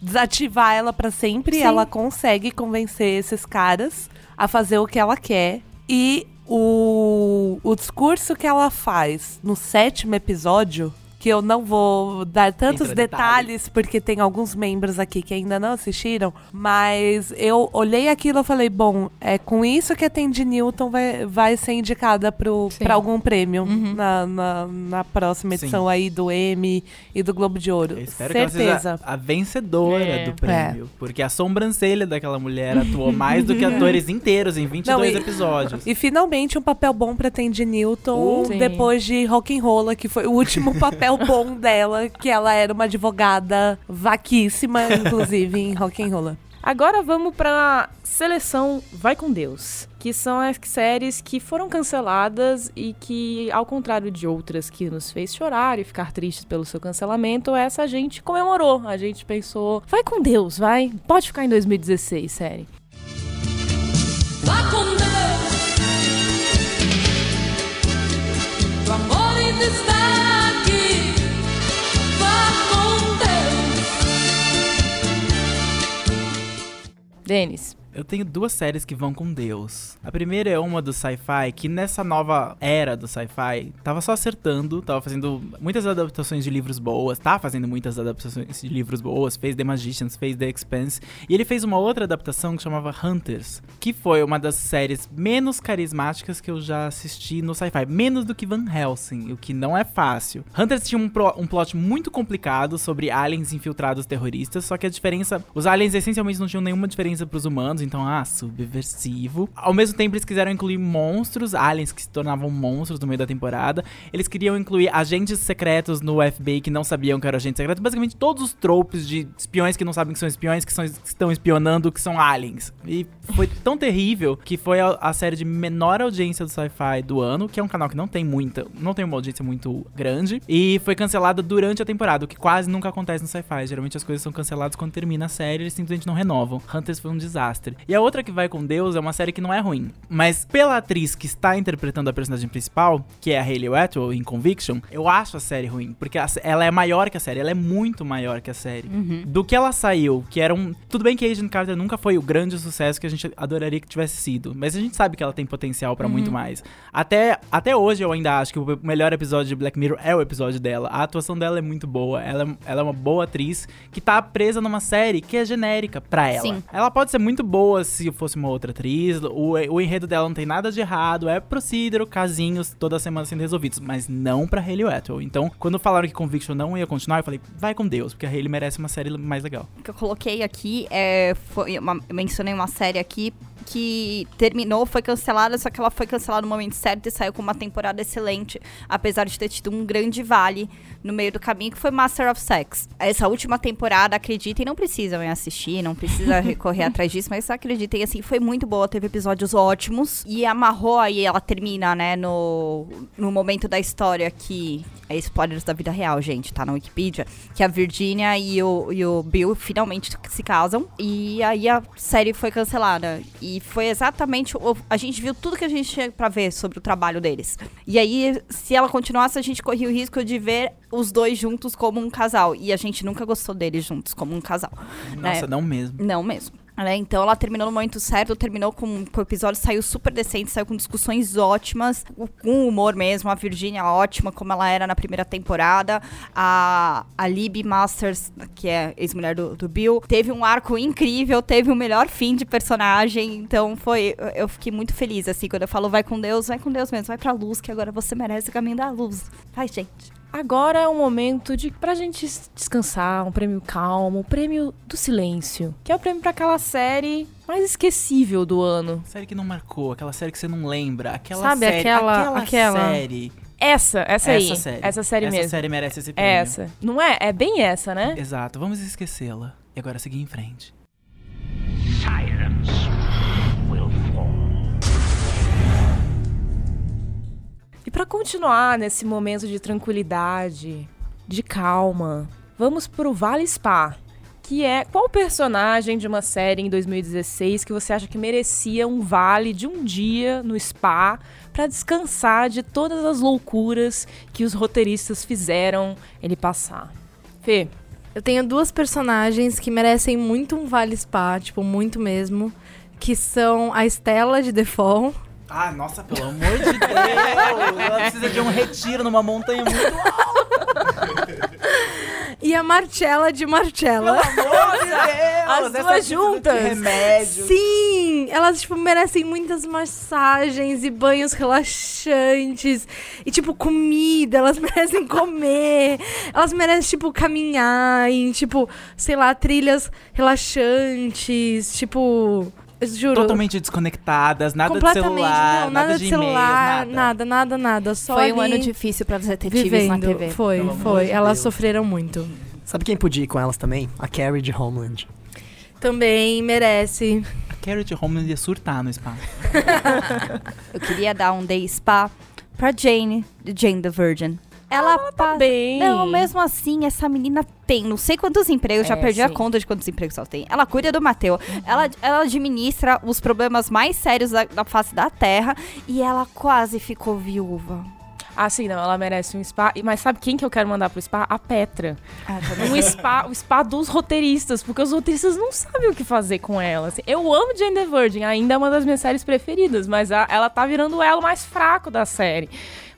desativar ela pra sempre. Sim. Ela consegue convencer esses caras a fazer o que ela quer. E o, o discurso que ela faz no sétimo episódio, que eu não vou dar tantos Entra detalhes, porque tem alguns membros aqui que ainda não assistiram, mas eu olhei aquilo e falei, bom, é com isso que a Tandy Newton vai, vai ser indicada Sim. pra algum prêmio na, na, na próxima Sim. edição aí do Emmy e do Globo de Ouro. Eu espero Certeza. que ela seja a vencedora É. do prêmio. Porque a sobrancelha daquela mulher atuou mais do que [LAUGHS] atores inteiros em 22 Não, e- episódios. E finalmente um papel bom pra Tandy Newton Uh, sim. depois de Rock'n'Rolla, que foi o último [LAUGHS] papel bom dela, que ela era uma advogada vaquíssima, inclusive, em Rock'n'Rolla. Agora vamos pra seleção Vai com Deus, que são as séries que foram canceladas e que, ao contrário de outras que nos fez chorar e ficar tristes pelo seu cancelamento, essa a gente comemorou. A gente pensou, vai com Deus, vai. Pode ficar em 2016, série. Vá com Deus. O amor ainda está Denis. Eu tenho duas séries que vão com Deus. A primeira é uma do sci-fi, que nessa nova era do sci-fi, tava só acertando, tava fazendo muitas adaptações de livros boas, tá fazendo muitas adaptações de livros boas, fez The Magicians, fez The Expanse, e ele fez uma outra adaptação que chamava Hunters, que foi uma das séries menos carismáticas que eu já assisti no sci-fi, menos do que Van Helsing, o que não é fácil. Hunters tinha um, pro- um plot muito complicado sobre aliens infiltrados terroristas, só que a diferença, os aliens essencialmente não tinham nenhuma diferença pros humanos, então, ah, subversivo. Ao mesmo tempo, eles quiseram incluir monstros, aliens que se tornavam monstros no meio da temporada. Eles queriam incluir agentes secretos no FBI que não sabiam que eram agentes secretos. Basicamente, todos os tropes de espiões que não sabem que são espiões, que, são, que estão espionando, que são aliens. E foi tão terrível que foi a, a série de menor audiência do sci-fi do ano, que é um canal que não tem muita, não tem uma audiência muito grande, e foi cancelada durante a temporada, o que quase nunca acontece no sci-fi. Geralmente as coisas são canceladas quando termina a série, eles simplesmente não renovam. Hunters foi um desastre. E a outra que vai com Deus é uma série que não é ruim, mas pela atriz que está interpretando a personagem principal, que é a Hayley Atwell em Conviction, eu acho a série ruim, porque ela é maior que a série, ela é muito maior que a série. Do que ela saiu, que era um. Tudo bem que Agent Carter nunca foi o grande sucesso que a gente adoraria que tivesse sido, mas a gente sabe que ela tem potencial pra muito mais. Até, até hoje eu ainda acho que o melhor episódio de Black Mirror é o episódio dela. A atuação dela é muito boa, ela, é- ela é uma boa atriz que tá presa numa série que é genérica pra ela. Sim. Ela pode ser muito boa se fosse uma outra atriz, o, o enredo dela não tem nada de errado, é proceduro, casinhos toda semana sendo resolvidos, mas não pra Hayley Atwell. Então, quando falaram que Conviction não ia continuar, eu falei, vai com Deus, porque a Hayley merece uma série mais legal. O que eu coloquei aqui é. Foi uma, mencionei uma série aqui que terminou, foi cancelada, só que ela foi cancelada no momento certo e saiu com uma temporada excelente, apesar de ter tido um grande vale no meio do caminho, que foi Master of Sex. Essa última temporada, acreditem, não precisam ir assistir, não precisa [LAUGHS] recorrer atrás disso, mas acreditem, assim, foi muito boa, teve episódios ótimos e amarrou aí, ela termina, né, no, no momento da história que. É spoilers da vida real, gente, tá na Wikipedia. Que a Virginia e o, e o Bill finalmente se casam. E aí a série foi cancelada. E foi exatamente. o- a gente viu tudo que a gente tinha pra ver sobre o trabalho deles. E aí, se ela continuasse, a gente corria o risco de ver os dois juntos como um casal. E a gente nunca gostou deles juntos como um casal. Nossa, né? não mesmo. Não mesmo. Né, Então ela terminou no momento certo, terminou com, com o episódio, saiu super decente, saiu com discussões ótimas, com humor mesmo, a Virginia ótima, como ela era na primeira temporada, a, a Libby Masters, que é ex-mulher do, do Bill, teve um arco incrível, teve o melhor fim de personagem, então foi, eu- eu fiquei muito feliz, assim, quando eu falo vai com Deus, vai com Deus mesmo, vai pra luz, que agora você merece o caminho da luz. Vai, gente. Agora é um momento de pra gente descansar, um prêmio calmo, o prêmio do silêncio, que é o prêmio pra aquela série mais esquecível do ano. Série que não marcou, aquela série que você não lembra, aquela Sabe, série, aquela- aquela- série. Essa, essa, aí. Essa série. Essa série Essa mesmo. série merece esse prêmio. Essa. Não é? É bem essa, né? Exato, vamos esquecê-la. E agora seguir em frente. E pra continuar nesse momento de tranquilidade, de calma, vamos pro Vale Spa, que é qual personagem de uma série em 2016 que você acha que merecia um vale de um dia no spa pra descansar de todas as loucuras que os roteiristas fizeram ele passar? Fê, Eu tenho duas personagens que merecem muito um Vale Spa, tipo, muito mesmo. Que são a Estela de Fall Ah, nossa, pelo amor de Deus! Ela precisa de um retiro numa montanha muito alta. E a Marcella de Marcella. As duas juntas. Remédio. Sim, elas tipo merecem muitas massagens e banhos relaxantes e tipo comida, elas [LAUGHS] merecem comer. Elas merecem tipo caminhar em tipo, sei lá, trilhas relaxantes, tipo, juro. Totalmente desconectadas, nada de celular, não, nada, de, e-mails, celular, nada. nada, nada, nada. Só Foi um ano difícil para detetives na vivendo. TV. Foi, Pelo foi. de Elas Deus. sofreram muito. Sabe quem podia ir com elas também? A Carrie de Homeland. Também merece. A Carrot Homeland ia surtar no spa. [LAUGHS] Eu queria dar um day spa pra Jane, de Jane the Virgin. Ela, Tá passa. bem. Não, mesmo assim, essa menina tem não sei quantos empregos, já É, perdi a sim. conta de quantos empregos ela tem. Ela cuida do Mateu, ela, ela administra os problemas mais sérios da, da face da Terra e ela quase ficou viúva. Ah, sim, não, ela merece um spa. Mas sabe quem que eu quero mandar pro spa? A Petra. Ah, também. Um spa, o spa dos roteiristas, porque os roteiristas não sabem o que fazer com ela. assim. eu amo Jane the Virgin, ainda é uma das minhas séries preferidas, mas a- ela tá virando o elo mais fraco da série.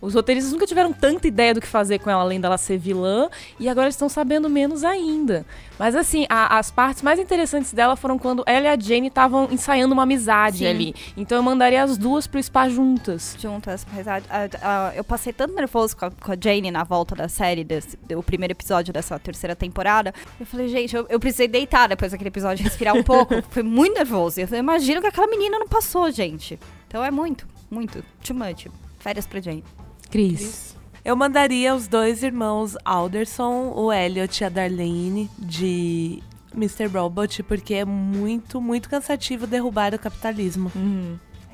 Os roteiristas nunca tiveram tanta ideia do que fazer com ela, além dela ser vilã, e agora eles estão sabendo menos ainda. Mas assim, a- as partes mais interessantes dela foram quando ela e a Jane estavam ensaiando uma amizade Sim. ali. Então eu mandaria as duas pro spa juntas. juntas. Mas a- a- a- eu passei tanto nervoso com a, com a Jane na volta da série, desse, do primeiro episódio dessa terceira temporada. Eu falei, gente, eu, eu precisei deitar depois daquele episódio, respirar um pouco. [LAUGHS] Foi muito nervoso. Eu falei, imagino que aquela menina não passou, gente. Então é muito, muito. Too much. Férias pra Jane. Cris. Eu mandaria os dois irmãos Alderson, o Elliot e a Darlene, de Mr. Robot, porque é muito, muito cansativo derrubar o capitalismo.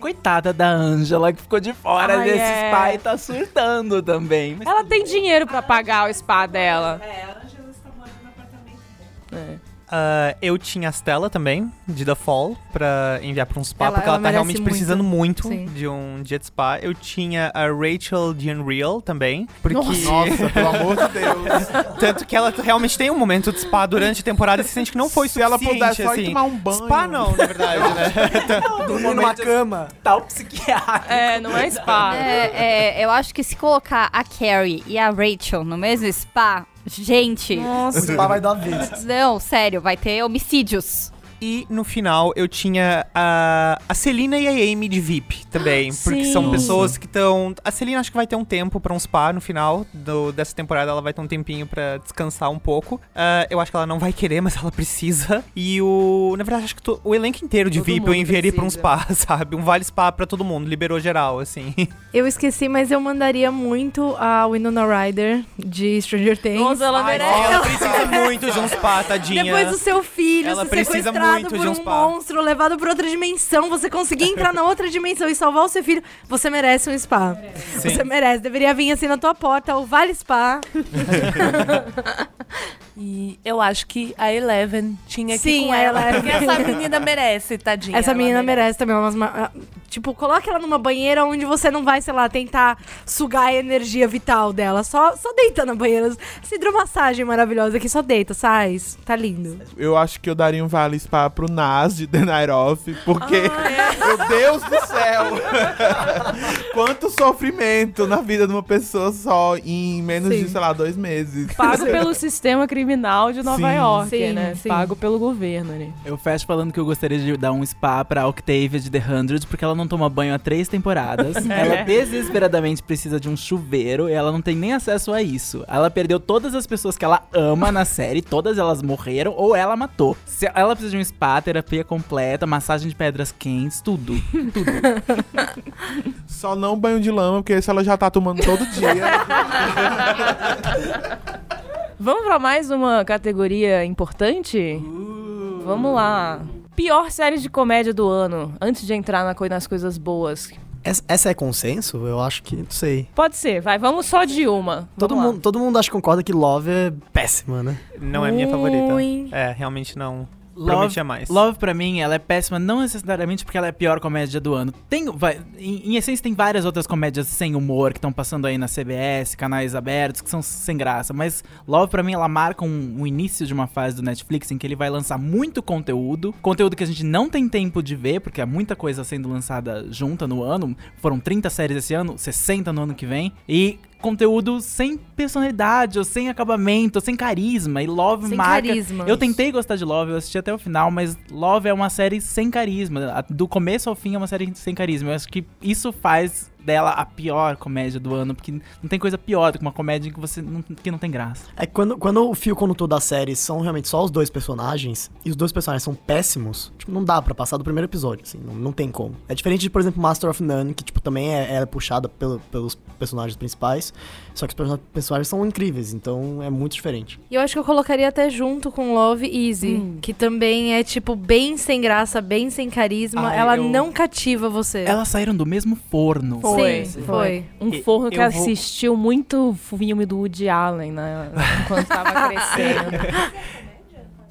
Coitada da Angela, que ficou de fora Ai, desse é. spa e tá surtando também. Mas Ela tem dinheiro pra pagar o spa dela. É, Ah, eu tinha a Stella também, de The Fall, pra enviar pra um spa, Ela- porque ela ela tá realmente muito. precisando muito Sim. de um dia de spa. Eu tinha a Rachel de Unreal também, porque... Nossa, [LAUGHS] pelo amor de Deus. [LAUGHS] Tanto que ela realmente tem um momento de spa durante a temporada e se sente que não foi Se ela suficiente, puder só ir assim. tomar um banho. Spa não, na verdade, né? [LAUGHS] Dormir numa cama. tá o psiquiatra. É, não é spa. É, é, eu acho que se colocar a Carrie e a Rachel no mesmo spa, gente. O spa vai dar vez. Não, sério, vai ter homicídios. E no final eu tinha a, a Celina e a Amy de VIP também. porque sim. são pessoas que estão. A Celina acho que vai ter um tempo pra um spa no final do- dessa temporada. Ela vai ter um tempinho pra descansar um pouco. Ah, eu acho que ela não vai querer, mas ela precisa. E o. Na verdade, acho que to- o elenco inteiro de Todo VIP eu enviaria pra um precisa. spa, [LAUGHS] sabe? Um vale spa pra todo mundo. Liberou geral, assim. [LAUGHS] Eu esqueci, mas eu mandaria muito a Winona Ryder de Stranger Things. Nossa, ela Ai, merece. ela precisa muito de um spa, tadinha. Depois do seu filho Ela ser precisa sequestrado muito por de um um monstro, levado pra outra dimensão, você conseguir entrar na outra dimensão e salvar o seu filho, você merece um spa. Você merece. Deveria vir assim na tua porta, o Vale Spa. [LAUGHS] E eu acho que a Eleven tinha que Sim, ir com ela. Porque essa menina merece, tadinha. Essa menina merece também umas. ma- ah, Tipo, coloca ela numa banheira onde você não vai, sei lá, tentar sugar a energia vital dela. Só, só deita na banheira. Essa hidromassagem maravilhosa aqui, só deita, sai. Tá lindo. Eu acho que eu daria um vale spa pro Nas de The Night Off, porque, meu Deus do céu! [LAUGHS] Quanto sofrimento na vida de uma pessoa só em menos de, Sim. sei lá, dois meses. Pago pelo sistema criminal de Nova Sim. York, Sim, né? sim. Pago pelo governo, né? Eu fecho falando que eu gostaria de dar um spa pra Octavia de The Hundred, porque ela não toma banho há três temporadas. [LAUGHS] Ela desesperadamente precisa de um chuveiro e ela não tem nem acesso a isso. Ela perdeu todas as pessoas que ela ama na série, todas elas morreram ou ela matou. Se ela precisa de um spa, terapia completa, massagem de pedras quentes, tudo. Só não banho de lama, porque esse ela já tá tomando todo dia. [LAUGHS] Vamos pra mais uma categoria importante? Vamos lá. Pior série de comédia do ano, antes de entrar na coi- nas coisas boas. Essa, é consenso? Eu acho que, não sei. Pode ser, vai, vamos só de uma. Todo Vamos lá. mundo, todo mundo acho que concorda que Love é péssima, né? Não é minha favorita. Ruim. É, realmente não. Prometia mais. Love, pra mim, ela é péssima, não necessariamente porque ela é a pior comédia do ano. Tem, vai, em, em essência, tem várias outras comédias sem humor que estão passando aí na CBS, canais abertos, que são sem graça. Mas Love, pra mim, ela marca um, um início de uma fase do Netflix em que ele vai lançar muito conteúdo. Conteúdo que a gente não tem tempo de ver, porque há muita coisa sendo lançada junta no ano. Foram 30 séries esse ano, 60 no ano que vem. E conteúdo sem personalidade, ou sem acabamento, ou sem carisma. E Love Sem marca. carisma. Eu tentei gostar de Love, eu assisti até o final, mas Love é uma série sem carisma. Do começo ao fim é uma série sem carisma. Eu acho que isso faz dela a pior comédia do ano, porque não tem coisa pior do que uma comédia que você não, que não tem graça. É que quando, quando o fio condutor da série são realmente só os dois personagens, e os dois personagens são péssimos, tipo, não dá pra passar do primeiro episódio, assim, não, não tem como. É diferente de, por exemplo, Master of None, que, tipo, também é, é puxada pelo- pelos personagens principais, só que os person- personagens são incríveis, então é muito diferente. E eu acho que eu colocaria até junto com Love Easy, que também é, tipo, bem sem graça, bem sem carisma. Ai, ela eu- não cativa você. Elas saíram do mesmo forno. Foi, Sim, foi. Um forno que vou- assistiu muito filme do Woody Allen, né? Enquanto tava [LAUGHS] crescendo.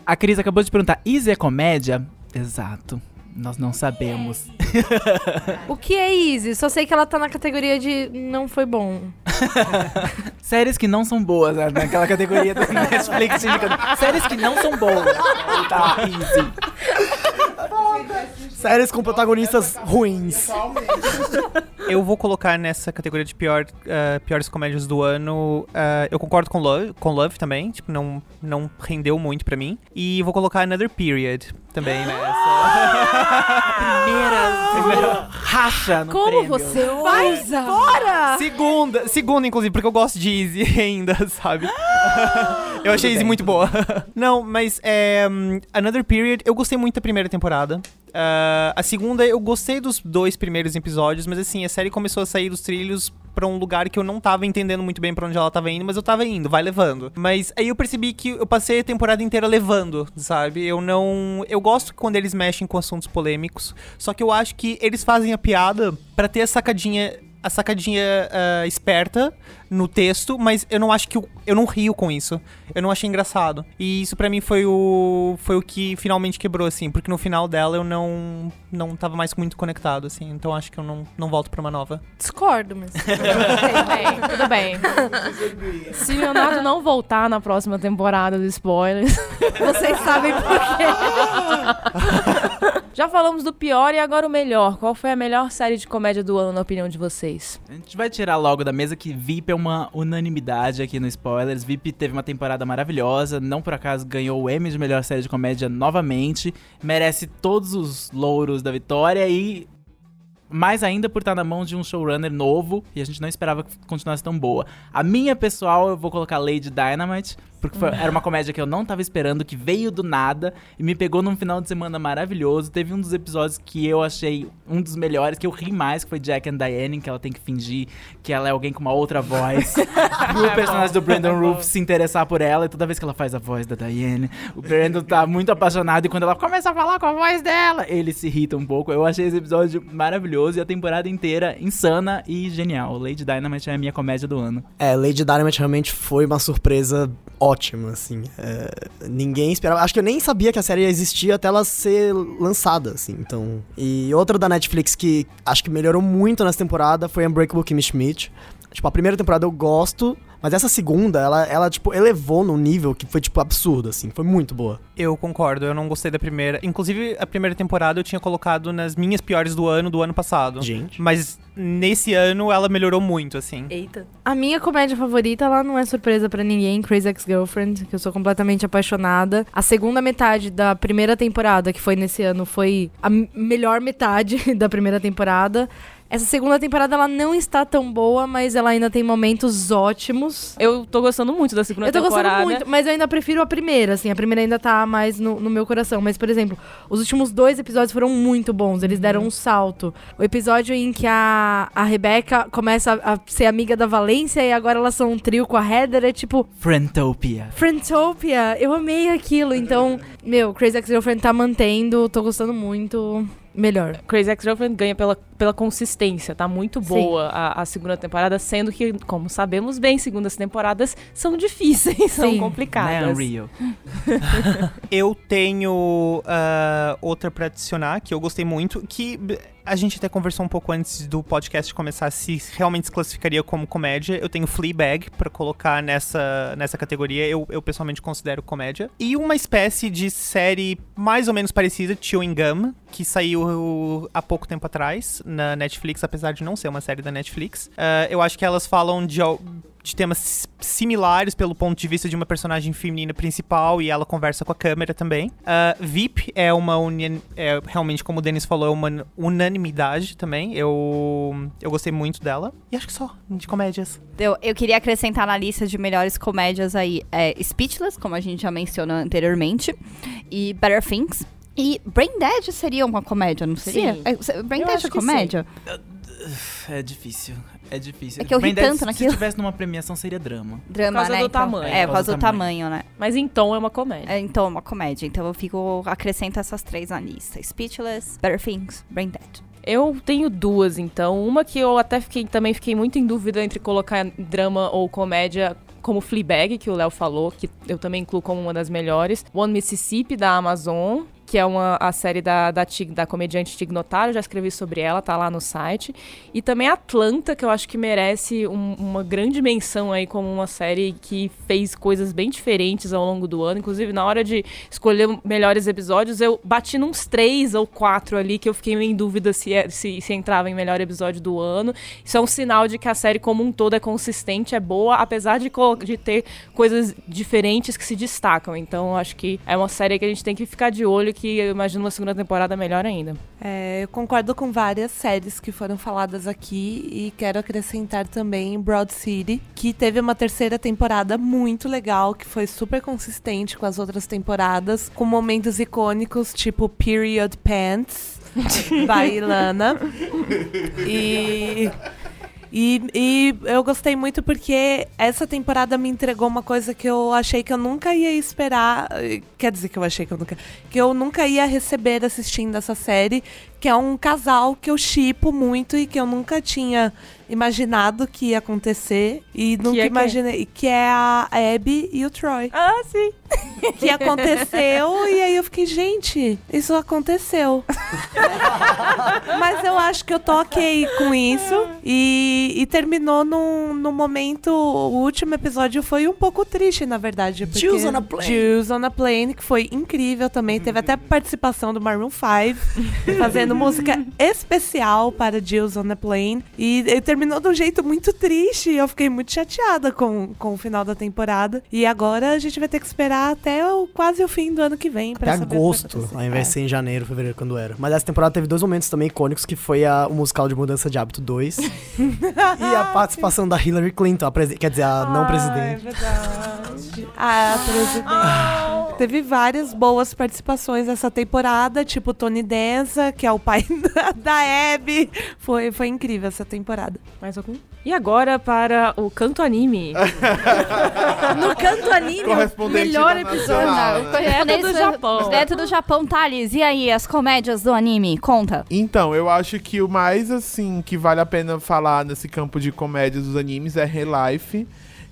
A Cris acabou de perguntar: Easy é comédia? Exato. Nós não sabemos. O que é Easy? Só sei que ela tá na categoria de não foi bom. [LAUGHS] Séries que não são boas, né? naquela categoria do Netflix. Séries que não são boas. [LAUGHS] Tá, easy. Séries com protagonistas ruins. [LAUGHS] Eu vou colocar nessa categoria de pior, ah, piores comédias do ano. ah, eu concordo com Love, com Love também. Tipo, não, não rendeu muito pra mim. E vou colocar Another Period também [GASPS] nessa. Primeira, primeiro racha no Como prêmio. você ousa? Fora! segunda, segunda, inclusive, porque eu gosto de Easy [LAUGHS] ainda, sabe? eu achei Easy bem, muito boa. [LAUGHS] Não, mas é, Another Period, eu gostei muito da primeira temporada. Ah, a segunda, eu gostei dos dois primeiros episódios, mas assim, a série começou a sair dos trilhos pra um lugar que eu não tava entendendo muito bem pra onde ela tava indo, mas eu tava indo, vai levando. Mas aí eu percebi que eu passei a temporada inteira levando, sabe? Eu não. Eu gosto quando eles mexem com assuntos polêmicos, só que eu acho que eles fazem a piada pra ter a sacadinha. A sacadinha ah, esperta no texto, mas eu não acho que. Eu, eu não rio com isso. Eu não achei engraçado. E isso pra mim foi o. Foi o que finalmente quebrou, assim. Porque no final dela eu não. Não tava mais muito conectado, assim. Então acho que eu não, não volto pra uma nova. Discordo, mas. Tudo bem, tudo bem. Se o Leonardo não voltar na próxima temporada do Spoilers, [LAUGHS] Vocês sabem por quê. [LAUGHS] já falamos do pior e agora o melhor. Qual foi a melhor série de comédia do ano, na opinião de vocês? A gente vai tirar logo da mesa que VIP é uma unanimidade aqui no Spoilers. VIP teve uma temporada maravilhosa, não por acaso ganhou o Emmy de melhor série de comédia novamente. Merece todos os louros da vitória e mais ainda por estar na mão de um showrunner novo e a gente não esperava que continuasse tão boa. A minha pessoal, eu vou colocar Lady Dynamite, porque foi- era uma comédia que eu não tava esperando, que veio do nada e me pegou num final de semana maravilhoso. Teve um dos episódios que eu achei um dos melhores, que eu ri mais, que foi Jack and Diane, que ela tem que fingir que ela é alguém com uma outra voz. [LAUGHS] pro personagem do Brandon Roof se interessar por ela, e toda vez que ela faz a voz da Diane, o Brandon tá muito apaixonado, e quando ela começa a falar com a voz dela, ele se irrita um pouco. Eu achei esse episódio maravilhoso e a temporada inteira insana e genial. Lady Dynamite é a minha comédia do ano. É, Lady Dynamite realmente foi uma surpresa ótima, assim. É, ninguém esperava. Acho que eu nem sabia que a série existia até ela ser lançada, assim. Então. E outra da Netflix que acho que melhorou muito nessa temporada foi Unbreakable Kimmy Schmidt. Tipo, a primeira temporada eu gosto, mas essa segunda, ela, ela tipo, elevou num nível que foi, tipo, absurdo, assim. Foi muito boa. Eu concordo, eu não gostei da primeira. Inclusive, a primeira temporada eu tinha colocado nas minhas piores do ano, do ano passado. Gente. Mas nesse ano ela melhorou muito, assim. Eita. A minha comédia favorita, ela não é surpresa pra ninguém, Crazy Ex-Girlfriend, que eu sou completamente apaixonada. A segunda metade da primeira temporada, que foi nesse ano, foi a melhor metade [LAUGHS] da primeira temporada. Essa segunda temporada, ela não está tão boa, mas ela ainda tem momentos ótimos. Eu tô gostando muito da segunda Eu tô temporada. gostando muito, mas eu ainda prefiro a primeira, assim. A primeira ainda tá mais no, no meu coração. Mas, por exemplo, os últimos dois episódios foram muito bons. Eles deram um salto. O episódio em que a, a Rebecca começa a, a ser amiga da Valência e agora elas são um trio com a Heather, é tipo... Friendtopia. Friendtopia! Eu amei aquilo. Então, meu, Crazy Ex-Girlfriend tá mantendo. Tô gostando muito. Melhor. Crazy Ex-Girlfriend ganha pela pela consistência, tá muito boa a, a segunda temporada, sendo que, como sabemos bem, segundas temporadas são difíceis, [LAUGHS] são Sim. Né, complicadas. Unreal. [LAUGHS] Eu tenho ah, outra pra adicionar, que eu gostei muito, que a gente até conversou um pouco antes do podcast começar se realmente se classificaria como comédia. Eu tenho Fleabag pra colocar nessa, nessa categoria. Eu, eu pessoalmente considero comédia. E uma espécie de série mais ou menos parecida, Chewing Gum, que saiu há pouco tempo atrás na Netflix, apesar de não ser uma série da Netflix. Ah, eu acho que elas falam de de temas similares pelo ponto de vista de uma personagem feminina principal e ela conversa com a câmera também. Ah, VIP é uma união, é, realmente como o Denis falou, é uma unanimidade também. Eu eu gostei muito dela. E acho que só de comédias. Eu, eu queria acrescentar na lista de melhores comédias aí é Speechless, como a gente já mencionou anteriormente, e Better Things. E Brain Dead seria uma comédia, não seria? Sim. É, Brain Eu Dead acho é que comédia? É difícil. É difícil. É que eu ri tanto se- naquilo. Se tivesse numa premiação, seria drama. Drama, causa né? do então. tamanho. É, por causa do tamanho, né? Mas tom é uma comédia. É, Então, uma comédia. Então eu fico. Acrescento essas três na lista: Speechless, Better Things, Brain Dead. Eu tenho duas, então. Uma que eu até fiquei, também fiquei muito em dúvida entre colocar drama ou comédia, como Fleabag, que o Léo falou, que eu também incluo como uma das melhores. One Mississippi, da Amazon, que é uma, a série da, da, Tig- da comediante Tig Notaro, já escrevi sobre ela, tá lá no site. E também Atlanta, que eu acho que merece um- uma grande menção aí como uma série que fez coisas bem diferentes ao longo do ano. Inclusive, na hora de escolher melhores episódios, eu bati nos três ou quatro ali que eu fiquei em dúvida se, é- se, se entrava em melhor episódio do ano. Isso é um sinal de que a série como um todo é consistente, é boa, apesar de, de ter coisas diferentes que se destacam. Então, acho que é uma série que a gente tem que ficar de olho, que eu imagino uma segunda temporada melhor ainda. É, eu concordo com várias séries que foram faladas aqui e quero acrescentar também Broad City, que teve uma terceira temporada muito legal, que foi super consistente com as outras temporadas, com momentos icônicos tipo Period Pants, [LAUGHS] by Ilana. E. E, e eu gostei muito porque essa temporada me entregou uma coisa que eu achei que eu nunca ia esperar. eh, Quer dizer que eu achei que eu nunca. Que eu nunca ia receber assistindo essa série. Que é um casal que eu chipo muito e que eu nunca tinha imaginado que ia acontecer. E nunca é quem? imaginei. Que é a Abby e o Troy. Ah, sim. [LAUGHS] Que aconteceu e aí eu fiquei, gente, isso aconteceu. [LAUGHS] Mas eu acho que eu tô ok com isso. E, e terminou num, num momento. O último episódio foi um pouco triste, na verdade. porque- Jews on a Plane. Jews on a Plane, que foi incrível também. Teve até participação do Maroon 5, [LAUGHS] fazendo música especial para Jews on a Plane. E, e terminou de um jeito muito triste. E eu fiquei muito chateada com, com o final da temporada. E agora a gente vai ter que esperar até o, quase o fim do ano que vem. Pra Até agosto, ao invés de ser em janeiro, fevereiro, quando era. Mas essa temporada teve dois momentos também icônicos, que foi a, o musical de Mudança de Hábito 2 [LAUGHS] e a participação da Hillary Clinton, a quer dizer, a não Ah, é presidente. verdade. Ah, presidente. Teve várias boas participações nessa temporada, tipo Tony Danza, que é o pai da, [LAUGHS] da Abby. Foi, foi incrível essa temporada. Mais algum? E agora para o canto anime. [LAUGHS] No canto anime, o melhor episódio. né? Direto do Japão. Direto do Japão, Thales. E aí, as comédias do anime? Conta. Então, eu acho que o mais, assim, que vale a pena falar nesse campo de comédia dos animes é Relife.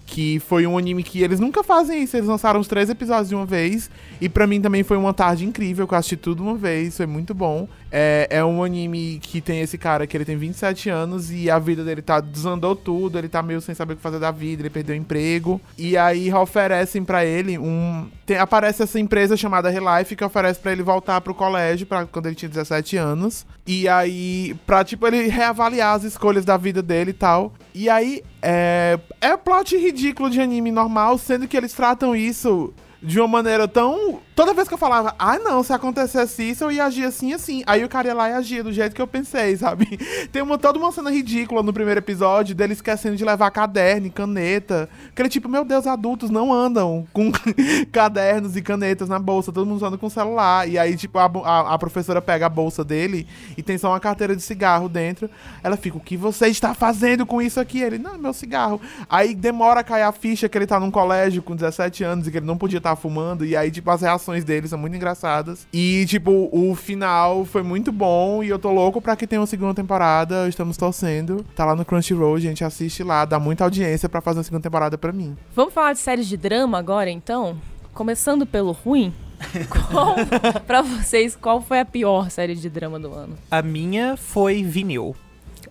Que foi um anime que eles nunca fazem isso. Eles lançaram os três episódios de uma vez. E pra mim também foi uma tarde incrível, que eu assisti tudo uma vez. Foi muito bom. É, é um anime que tem esse cara que ele tem 27 anos e a vida dele tá desandou tudo. Ele tá meio sem saber o que fazer da vida, ele perdeu o emprego. E aí oferecem pra ele um. tem- aparece essa empresa chamada Relife que oferece pra ele voltar pro colégio pra, quando ele tinha 17 anos. E aí, pra tipo, ele reavaliar as escolhas da vida dele e tal. E aí, é. É plot ridículo de anime normal, sendo que eles tratam isso de uma maneira tão. Toda vez que eu falava, ah não, se acontecesse isso, eu ia agir assim assim. Aí o cara ia lá e agia do jeito que eu pensei, [LAUGHS] sabe? Tem uma, toda uma cena ridícula no primeiro episódio dele esquecendo de levar caderno e caneta. Aquele tipo, meu Deus, adultos não andam com [LAUGHS] cadernos e canetas na bolsa, todo mundo anda com celular. E aí, tipo, a, a, a professora pega a bolsa dele e tem só uma carteira de cigarro dentro. Ela fica, o que você está fazendo com isso aqui? Ele, não, é meu cigarro. Aí demora a cair a ficha que ele tá num colégio com 17 anos e que ele não podia estar fumando. E aí, tipo, as reações deles são muito engraçadas. E, tipo, o final foi muito bom e eu tô louco pra que tenha uma segunda temporada. Estamos torcendo. Tá lá no Crunchyroll, gente, assiste lá, dá muita audiência pra fazer uma segunda temporada pra mim. Vamos falar de séries de drama agora, então? Começando pelo ruim. [LAUGHS] Qual, pra vocês, qual foi a pior série de drama do ano? A minha foi Vinil.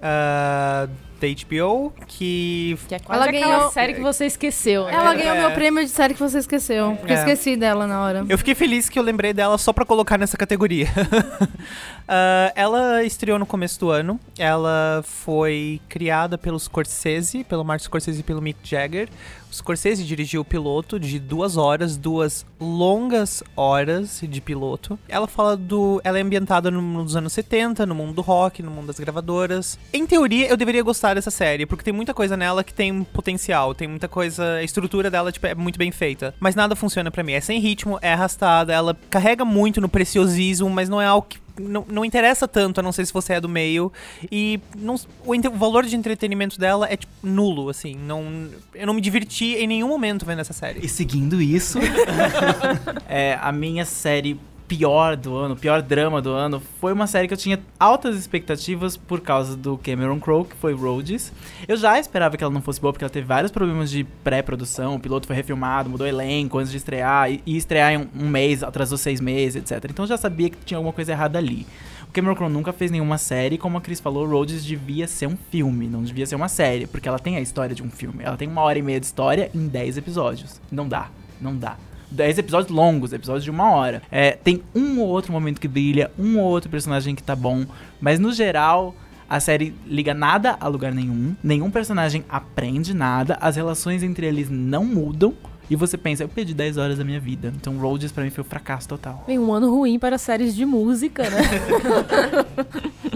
Ah, da HBO, que. Que é quase Ela aquela ganhou- série que você esqueceu, né? Ela ganhou É. meu prêmio de série que você esqueceu. Porque eu É. esqueci dela na hora. Eu fiquei feliz que eu lembrei dela só pra colocar nessa categoria. [LAUGHS] Ah, ela estreou no começo do ano. Ela foi criada pelo Scorsese, pelo Martin Scorsese e pelo Mick Jagger. Scorsese dirigiu o piloto de duas horas, duas longas horas de piloto. Ela fala do. Ela é ambientada no, nos anos 70, no mundo do rock, no mundo das gravadoras. Em teoria, eu deveria gostar dessa série, porque tem muita coisa nela que tem potencial, tem muita coisa. A estrutura dela tipo, é muito bem feita. Mas nada funciona pra mim. É sem ritmo, é arrastada, ela carrega muito no preciosismo, mas não é algo que não, não interessa tanto, a não ser se você é do meio. E não- o, o valor de entretenimento dela é tipo, nulo, assim. Não, eu não me diverti em nenhum momento vendo essa série. E seguindo isso, [LAUGHS] [LAUGHS] é, a minha série pior do ano, pior drama do ano, foi uma série que eu tinha altas expectativas por causa do Cameron Crowe, que foi Rhodes. Eu já esperava que ela não fosse boa, porque ela teve vários problemas de pré-produção, o piloto foi refilmado, mudou elenco antes de estrear, e, estrear em um, mês, atrasou seis meses, etc. Então eu já sabia que tinha alguma coisa errada ali. O Cameron Crowe nunca fez nenhuma série, como a Cris falou, Rhodes devia ser um filme, não devia ser uma série, porque ela tem a história de um filme. Ela tem uma hora e meia de história em 10 episódios. Não dá, não dá. 10 episódios longos, episódios de uma hora. É, tem um ou outro momento que brilha, um ou outro personagem que tá bom, mas no geral. A série liga nada a lugar nenhum, nenhum personagem aprende nada, as relações entre eles não mudam, e você pensa, eu perdi 10 horas da minha vida. Então Rhodes pra mim foi um fracasso total. Vem um ano ruim para séries de música, né?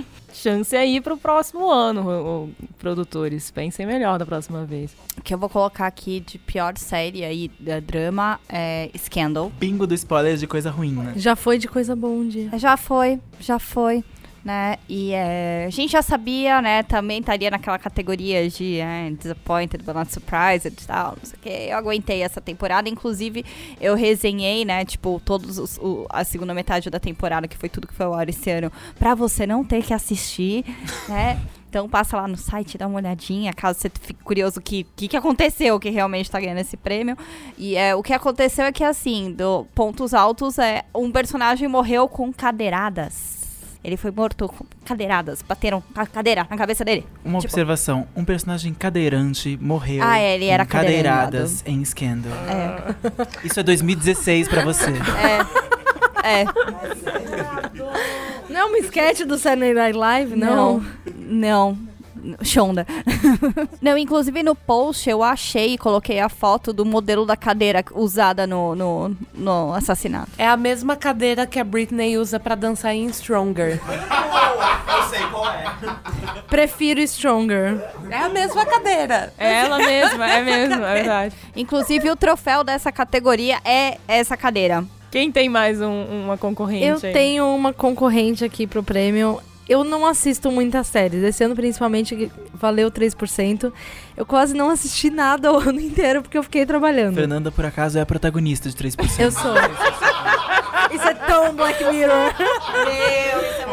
[LAUGHS] Chance aí pro próximo ano, o- o- produtores. Pensem melhor da próxima vez. O que eu vou colocar aqui de pior série aí, da drama, é Scandal. Bingo do spoiler de coisa ruim, né? Já foi de coisa boa um dia. Já foi, já foi, né? E é, a gente já sabia, né? Também estaria naquela categoria de é, disappointed but not surprised e tal, não sei o que. Eu aguentei essa temporada, inclusive eu resenhei, né? Tipo, todos os, o- a segunda metade da temporada, que foi tudo que foi ao ar esse ano, pra você não ter que assistir, [LAUGHS] né? Então passa lá no site, dá uma olhadinha, caso você fique curioso o que, que, que aconteceu, que realmente tá ganhando esse prêmio. E é, o que aconteceu é que, assim, do pontos altos é um personagem morreu com cadeiradas. Ele foi morto com cadeiradas, bateram a cadeira na cabeça dele. Uma Tipo- observação: um personagem cadeirante morreu Ah, é, ele era cadeiradas em Scandal. É. Isso é 2016 pra você. É. Não é uma sketch do Saturday Night Live? Não. Não. Não. Shonda. [LAUGHS] Não, inclusive no post eu achei e coloquei a foto do modelo da cadeira usada no, no, no assassinato. É a mesma cadeira que a Britney usa pra dançar em Stronger. [LAUGHS] Eu sei qual é. Prefiro Stronger. É a mesma cadeira. É ela mesma, é mesmo, é verdade. Inclusive o troféu dessa categoria é essa cadeira. Quem tem mais um- uma concorrente Eu aí? tenho uma concorrente aqui pro prêmio. Eu não assisto muitas séries. Esse ano, principalmente, valeu 3%. Eu quase não assisti nada [LAUGHS] o ano inteiro porque eu fiquei trabalhando. Fernanda, por acaso, é a protagonista de 3%. Eu sou. Isso é tão Black Mirror. Meu, isso é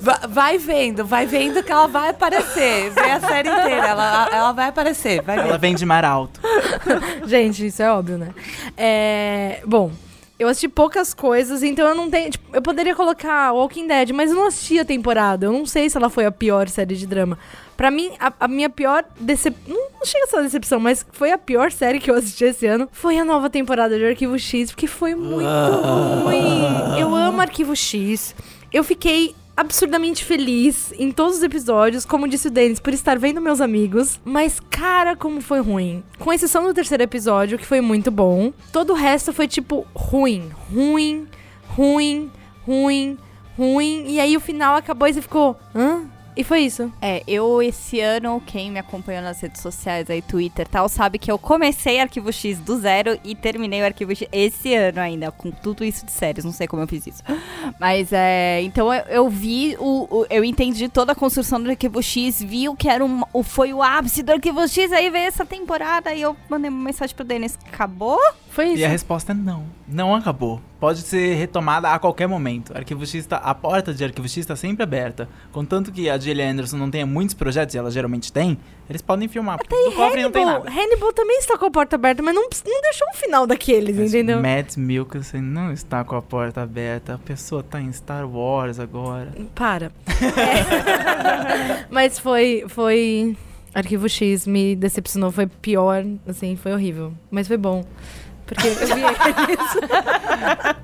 Va- Vai vendo, vai vendo que ela vai aparecer. Vê a série inteira, ela, ela vai aparecer, vai Ela vem de mar alto. [LAUGHS] Gente, isso é óbvio, né? É, bom, eu assisti poucas coisas, então eu não tenho. tipo, eu poderia colocar Walking Dead, mas eu não assisti a temporada. Eu não sei se ela foi a pior série de drama. Pra mim, a, a minha pior decepção. Não, não chega a ser uma decepção, mas foi a pior série que eu assisti esse ano. Foi a nova temporada de Arquivo X, porque foi muito ruim. Eu amo Arquivo X. Eu fiquei absurdamente feliz em todos os episódios, como disse o Denis, por estar vendo meus amigos. Mas, cara, como foi ruim. Com exceção do terceiro episódio, que foi muito bom. Todo o resto foi, tipo, ruim. Ruim, ruim, ruim, ruim. E aí o final acabou e você ficou. Hã? E foi isso. É, eu esse ano, quem me acompanhou nas redes sociais aí, Twitter e tal, sabe que eu comecei Arquivo X do zero e terminei o Arquivo X esse ano ainda, com tudo isso de séries, não sei como eu fiz isso. Mas é, então eu, eu vi, o, o- eu entendi toda a construção do Arquivo X, vi o que era um, o, foi o ápice do Arquivo X, aí veio essa temporada e eu mandei uma mensagem pro Denis, acabou? Foi isso. E a resposta é não. Não acabou. Pode ser retomada a qualquer momento. Arquivo X tá, a porta de Arquivo X está sempre aberta. Contanto que a Gillian Anderson não tenha muitos projetos, e ela geralmente tem, eles podem filmar. Porque no cofre não tem Hannibal, nada. Hannibal também está com a porta aberta, mas não, não deixou um final daqueles, Mas entendeu? Matt Mikkelsen não está com a porta aberta. A pessoa tá em Star Wars agora. Para. É. [LAUGHS] Mas foi, foi. Arquivo X me decepcionou, foi pior, assim, foi horrível. Mas foi bom. Porque eu vi eles.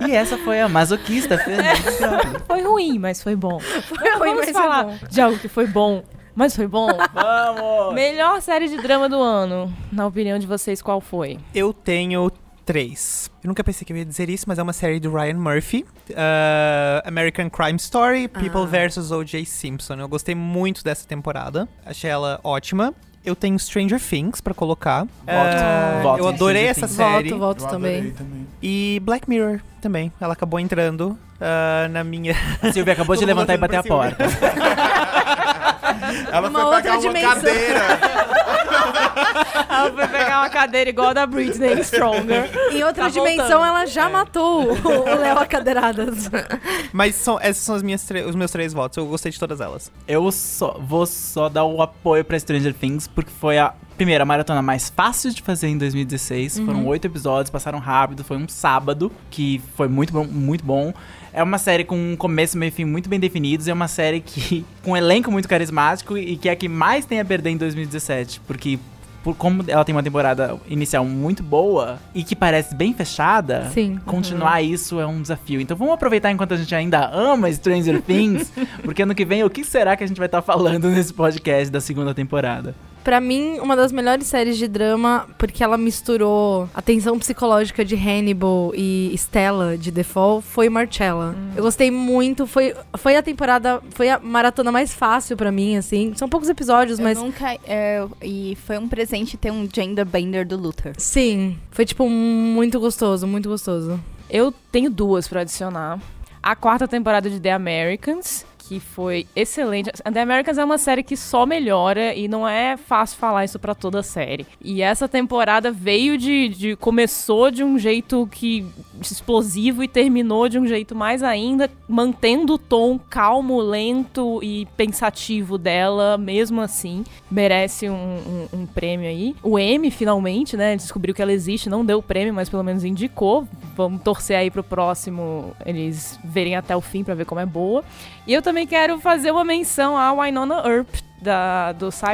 [LAUGHS] E essa foi a masoquista, Fernanda. Foi ruim, mas foi bom. Foi ruim, Vamos mas foi falar bom. de algo que foi bom, mas foi bom. Vamos! Melhor série de drama do ano. Na opinião de vocês, qual foi? Eu tenho três. Eu nunca pensei que eu ia dizer isso, mas é uma série do Ryan Murphy. ah, American Crime Story, People vs. O.J. Simpson. Eu gostei muito dessa temporada. Achei ela ótima. Eu tenho Stranger Things pra colocar. Voto eu em adorei essa Things. série. Voto, voto Eu também. adorei também. E Black Mirror também. Ela acabou entrando ah, na minha. A Silvia acabou de levantar e bater a porta. [LAUGHS] Ela Uma foi outra pegar uma dimensão. cadeira. [LAUGHS] Ela foi pegar uma cadeira igual a da Britney Stronger. Em outra Tá dimensão, voltando. ela já matou o Léo a cadeiradas. Mas são, essas são as minhas os meus três votos. Eu gostei de todas elas. Eu só vou só dar o apoio pra Stranger Things, porque foi a primeira maratona mais fácil de fazer em 2016. Foram oito episódios, passaram rápido, foi um sábado, que foi muito bom, muito bom. É uma série com um começo, meio e fim muito bem definidos. É uma série que [LAUGHS] com um elenco muito carismático e que é a que mais tem a perder em 2017. Porque por como ela tem uma temporada inicial muito boa e que parece bem fechada, Sim. continuar isso é um desafio. Então vamos aproveitar enquanto a gente ainda ama Stranger Things, [LAUGHS] porque ano que vem o que será que a gente vai estar falando nesse podcast da segunda temporada? Pra mim, uma das melhores séries de drama, porque ela misturou a tensão psicológica de Hannibal e Stella de Default, foi Marcella. Eu gostei muito, foi, foi a temporada, foi a maratona mais fácil pra mim, assim. São poucos episódios, Eu mas nunca, é, e foi um presente ter um gender bender do Luther. sim, foi tipo muito gostoso, muito gostoso. Eu tenho duas pra adicionar. A quarta temporada de The Americans, que foi excelente. The Americans é uma série que só melhora e não é fácil falar isso pra toda série. E essa temporada veio de, de começou de um jeito que explosivo e terminou de um jeito mais ainda, mantendo o tom calmo, lento e pensativo dela, mesmo assim. Merece um, um- um prêmio aí. O M, finalmente, né? Descobriu que ela existe, não deu o prêmio, mas pelo menos indicou. Vamos torcer aí pro próximo eles verem até o fim pra ver como é boa. E eu também quero fazer uma menção a Winona Earp, da, do Sci-Fi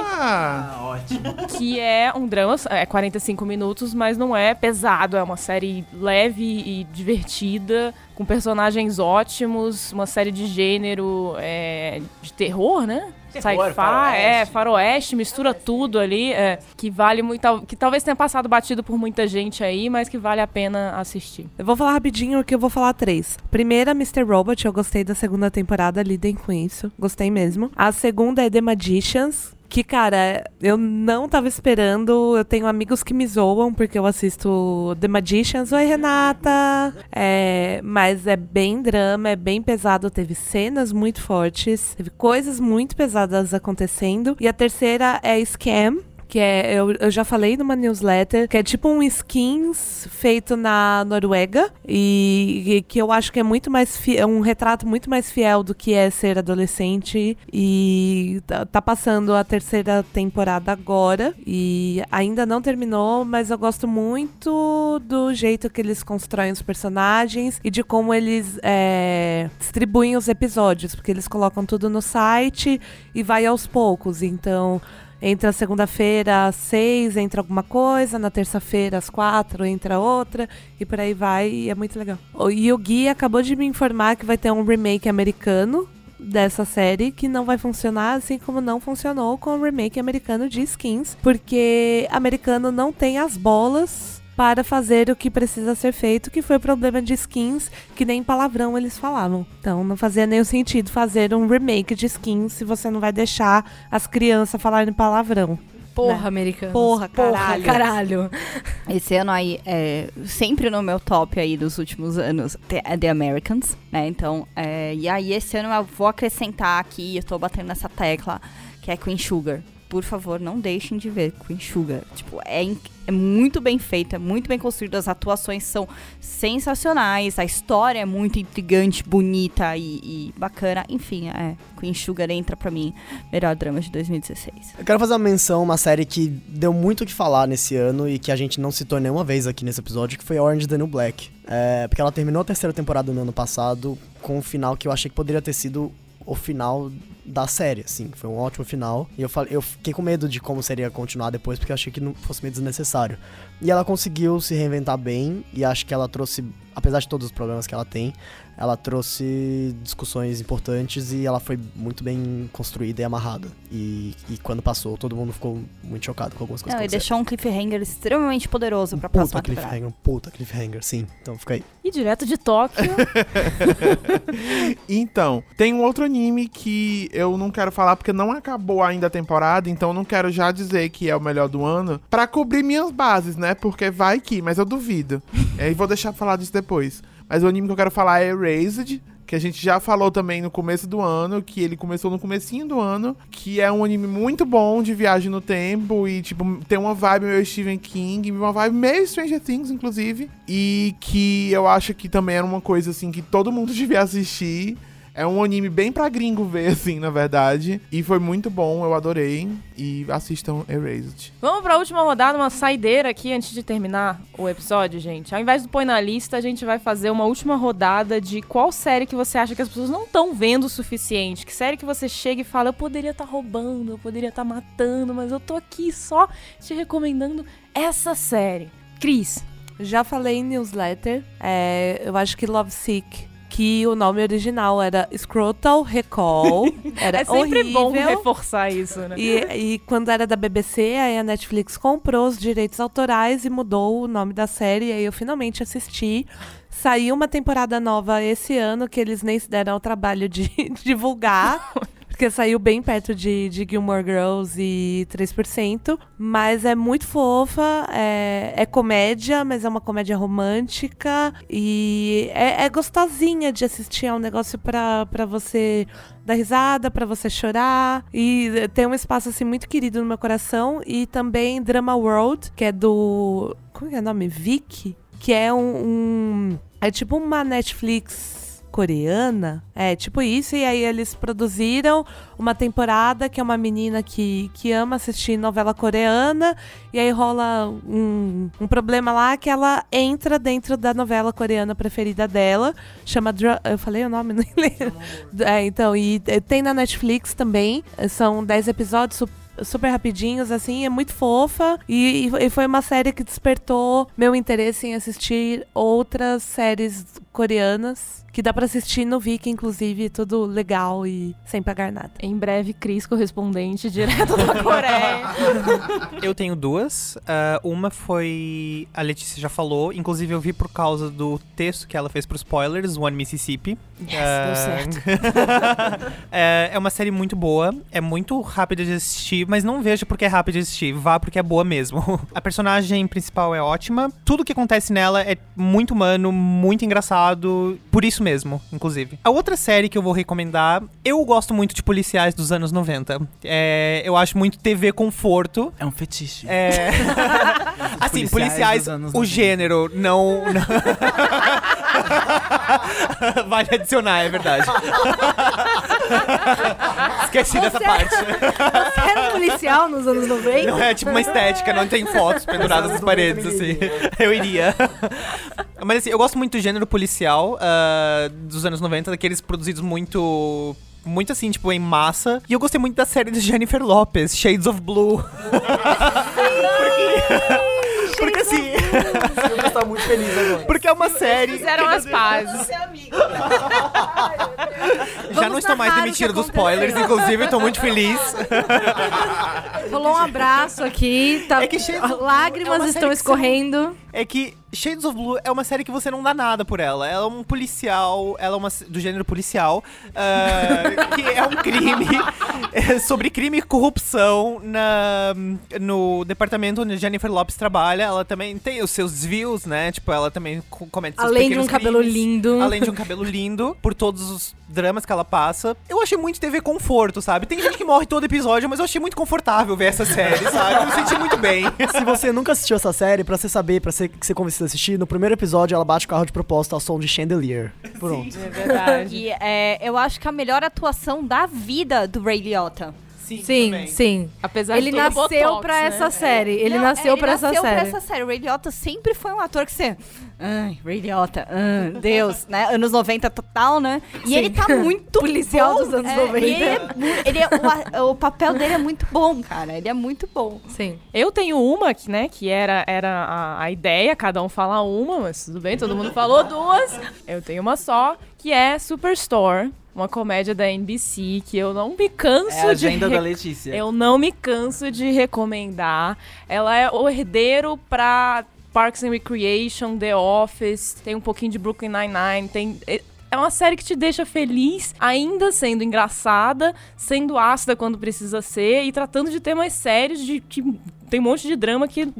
Ah, ótimo. que é um drama, é 45 minutos, mas não é pesado, é uma série leve e divertida, com personagens ótimos, uma série de gênero é, de terror, né? Terror, Sci-fi, é, faroeste, mistura tudo ali, é, que vale muito, que talvez tenha passado batido por muita gente aí, mas que vale a pena assistir. Eu vou falar rapidinho que eu vou falar três. Primeira, Mr. Robot, eu gostei da segunda temporada, lidem com isso. Gostei mesmo. A segunda é The Magicians. Que, cara, eu não tava esperando. Eu tenho amigos que me zoam porque eu assisto The Magicians. Oi, Renata! É, mas é bem drama, é bem pesado. Teve cenas muito fortes, teve coisas muito pesadas acontecendo. E a terceira é Scam, que é, eu, eu já falei numa newsletter, que é tipo um skins feito na Noruega e, e que eu acho que é muito mais fi- é um retrato muito mais fiel do que é ser adolescente e tá, tá passando a terceira temporada agora e ainda não terminou, mas eu gosto muito do jeito que eles constroem os personagens e de como eles é, distribuem os episódios, porque eles colocam tudo no site e vai aos poucos, então entra segunda-feira às seis, entra alguma coisa, na terça-feira às quatro entra outra, e por aí vai, e é muito legal. E o Gui acabou de me informar que vai ter um remake americano dessa série que não vai funcionar, assim como não funcionou com o remake americano de Skins, porque americano não tem as bolas para fazer o que precisa ser feito, que foi o problema de skins, que nem palavrão eles falavam. Então não fazia nenhum sentido fazer um remake de skins se você não vai deixar as crianças falarem palavrão. Porra, Né? americano. Porra, caralho. caralho. Esse ano aí, é, sempre no meu top aí dos últimos anos, The, The Americans, né? Então, é, e aí esse ano eu vou acrescentar aqui, eu tô batendo nessa tecla, que é Queen Sugar. Por favor, não deixem de ver Queen Sugar. Tipo, é, é muito bem feito, é muito bem construído, as atuações são sensacionais, a história é muito intrigante, bonita e, e bacana. Enfim, é, Queen Sugar entra pra mim, melhor drama de 2016. Eu quero fazer uma menção, uma série que deu muito o que falar nesse ano e que a gente não citou nenhuma vez aqui nesse episódio, que foi Orange the New Black. É, porque ela terminou a terceira temporada no ano passado com um final que eu achei que poderia ter sido o final da série, assim. Foi um ótimo final. E eu, falei, eu fiquei com medo de como seria continuar depois, porque eu achei que não fosse meio desnecessário. E ela conseguiu se reinventar bem, e acho que ela trouxe, apesar de todos os problemas que ela tem, ela trouxe discussões importantes e ela foi muito bem construída e amarrada. E, e quando passou, todo mundo ficou muito chocado com algumas coisas Não, e deixou um cliffhanger extremamente poderoso pra Puta próxima temporada. cliffhanger, um puta cliffhanger, sim. Então fica aí. E direto de Tóquio. [LAUGHS] Então, tem um outro anime que eu não quero falar porque não acabou ainda a temporada, então eu não quero já dizer que é o melhor do ano, pra cobrir minhas bases, né? Porque vai que, mas eu duvido. [LAUGHS] e aí vou deixar falar disso depois. Mas o anime que eu quero falar é Erased, que a gente já falou também no começo do ano, que ele começou no comecinho do ano, que é um anime muito bom de viagem no tempo e, tipo, tem uma vibe meio Stephen King, uma vibe meio Stranger Things, inclusive, e que eu acho que também era uma coisa, assim, que todo mundo [LAUGHS] devia assistir. É um anime bem pra gringo ver, [LAUGHS] assim, na verdade. E foi muito bom, eu adorei. E assistam Erased. Vamos pra última rodada, uma saideira aqui antes de terminar o episódio, gente. Ao invés do põe na lista, a gente vai fazer uma última rodada de qual série que você acha que as pessoas não estão vendo o suficiente. Que série que você chega e fala, eu poderia estar roubando, eu poderia estar matando, mas eu tô aqui só te recomendando essa série. Cris. Já falei em newsletter, é, eu acho que Love Sick, que o nome original era Scrotal Recall. [LAUGHS] Era é sempre horrível. bom reforçar isso, né? E, e quando era da BBC, aí a Netflix comprou os direitos autorais e mudou o nome da série. E aí eu finalmente assisti. Saiu uma temporada nova esse ano que eles nem se deram ao trabalho de [LAUGHS] divulgar. [LAUGHS] Porque saiu bem perto de, de Gilmore Girls e 3%. Mas é muito fofa. É, é comédia, mas é uma comédia romântica. E é, é gostosinha de assistir. É um negócio pra, você dar risada, pra você chorar. E tem um espaço assim muito querido no meu coração. E também Drama World, que é do. Como que é o nome? Vic? Que é um. um- é tipo uma Netflix coreana. É, tipo isso. E aí eles produziram uma temporada que é uma menina que, que ama assistir novela coreana. E aí rola um, um problema lá que ela entra dentro da novela coreana preferida dela. Chama. Dra- Eu falei o nome, [LAUGHS] nem lembro. É, então, e eh, tem na Netflix também. São 10 episódios su- super rapidinhos, assim, é muito fofa. E- e foi uma série que despertou meu interesse em assistir outras séries coreanas. Que dá pra assistir no Viki, inclusive, tudo legal e sem pagar nada. Em breve, Cris, correspondente direto da Coreia. [LAUGHS] Eu tenho duas. Ah, uma foi. A Letícia já falou. Inclusive, eu vi por causa do texto que ela fez pro spoilers, One Mississippi. Yes, Ah, deu certo. [LAUGHS] é, é uma série muito boa. É muito rápida de assistir, mas não veja porque é rápida de assistir. Vá porque é boa mesmo. [LAUGHS] A personagem principal é ótima. Tudo que acontece nela é muito humano, muito engraçado. Por isso mesmo, inclusive. A outra série que eu vou recomendar, eu gosto muito de policiais dos anos 90. É, eu acho muito TV conforto. É um fetiche. É. [LAUGHS] assim, Policiais policiais, o 90. gênero, não. não- [LAUGHS] [LAUGHS] vale adicionar, é verdade. [LAUGHS] Esqueci dessa parte. Você era um policial nos anos 90? Não é tipo uma estética, não tem fotos penduradas nas paredes, assim. [LAUGHS] Eu iria. Mas assim, eu gosto muito do gênero policial ah, dos anos 90, daqueles produzidos muito. Muito assim, tipo, em massa. E eu gostei muito da série de Jennifer Lopez, Shades of Blue. porque assim. O Lucas tá muito feliz agora. Porque é uma série. Fizeram as pazes. [LAUGHS] Já não estou mais demitido dos spoilers, inclusive, estou muito feliz. Rolou um abraço aqui, tá, É que é lágrimas uma estão escorrendo. É que Shades of Blue é uma série que você não dá nada por ela. Ela é um policial, ela é uma do gênero policial, ah, [LAUGHS] que é um crime é sobre crime e corrupção na, no departamento onde Jennifer Lopes trabalha. Ela também tem os seus desvios, né? Tipo, ela também co- comete seus Além de um pequenos cabelo crimes. lindo. Além de um cabelo lindo, por todos os dramas que ela passa. Eu achei muito TV conforto, sabe? Tem gente que morre todo episódio, mas eu achei muito confortável ver essa série, sabe? Eu me senti muito bem. Se você nunca assistiu essa série, pra você saber, pra ser, que você convencido a assistir, no primeiro episódio ela bate o carro de propósito ao som de Chandelier. Pronto. É verdade. E é, eu acho que a melhor atuação da vida do Ray Liotta. Sim, sim. Apesar Ele de nasceu botox, pra né? essa série. Ele Não, nasceu é, pra essa nasceu série. pra essa série. O Ray Liotta sempre foi um ator que você... Ai, Ray Liotta, ah, [LAUGHS] Deus, né? Anos 90 total, né? E Sim. ele tá muito [LAUGHS] Policial bom. dos anos é, 90. e Ele é, ele é- o, o papel dele é muito bom, cara. Ele é muito bom. Sim. Eu tenho uma, que, né, que era, era a, a ideia, cada um fala uma, mas tudo bem, todo mundo falou duas. Eu tenho uma só, que é Superstore, uma comédia da NBC, que eu não me canso É a de... agenda da re- Letícia. Eu não me canso de recomendar. Ela é o herdeiro pra Parks and Recreation, The Office, tem um pouquinho de Brooklyn Nine-Nine, tem... É uma série que te deixa feliz, ainda sendo engraçada, sendo ácida quando precisa ser e tratando de temas sérios, de que tem um monte de drama que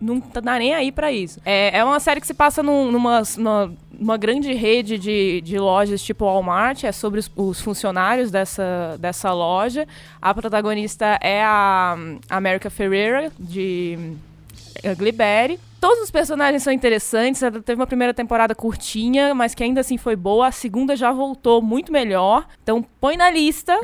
não tá dá nem aí pra isso. É, é uma série que se passa num- numa, numa, numa grande rede de, de lojas tipo Walmart, é sobre os, os funcionários dessa, dessa loja. A protagonista é a America Ferreira, de eh, Gliberry. Todos os personagens são interessantes. Ela teve uma primeira temporada curtinha, mas que ainda assim foi boa. A segunda já voltou muito melhor. Então põe na lista.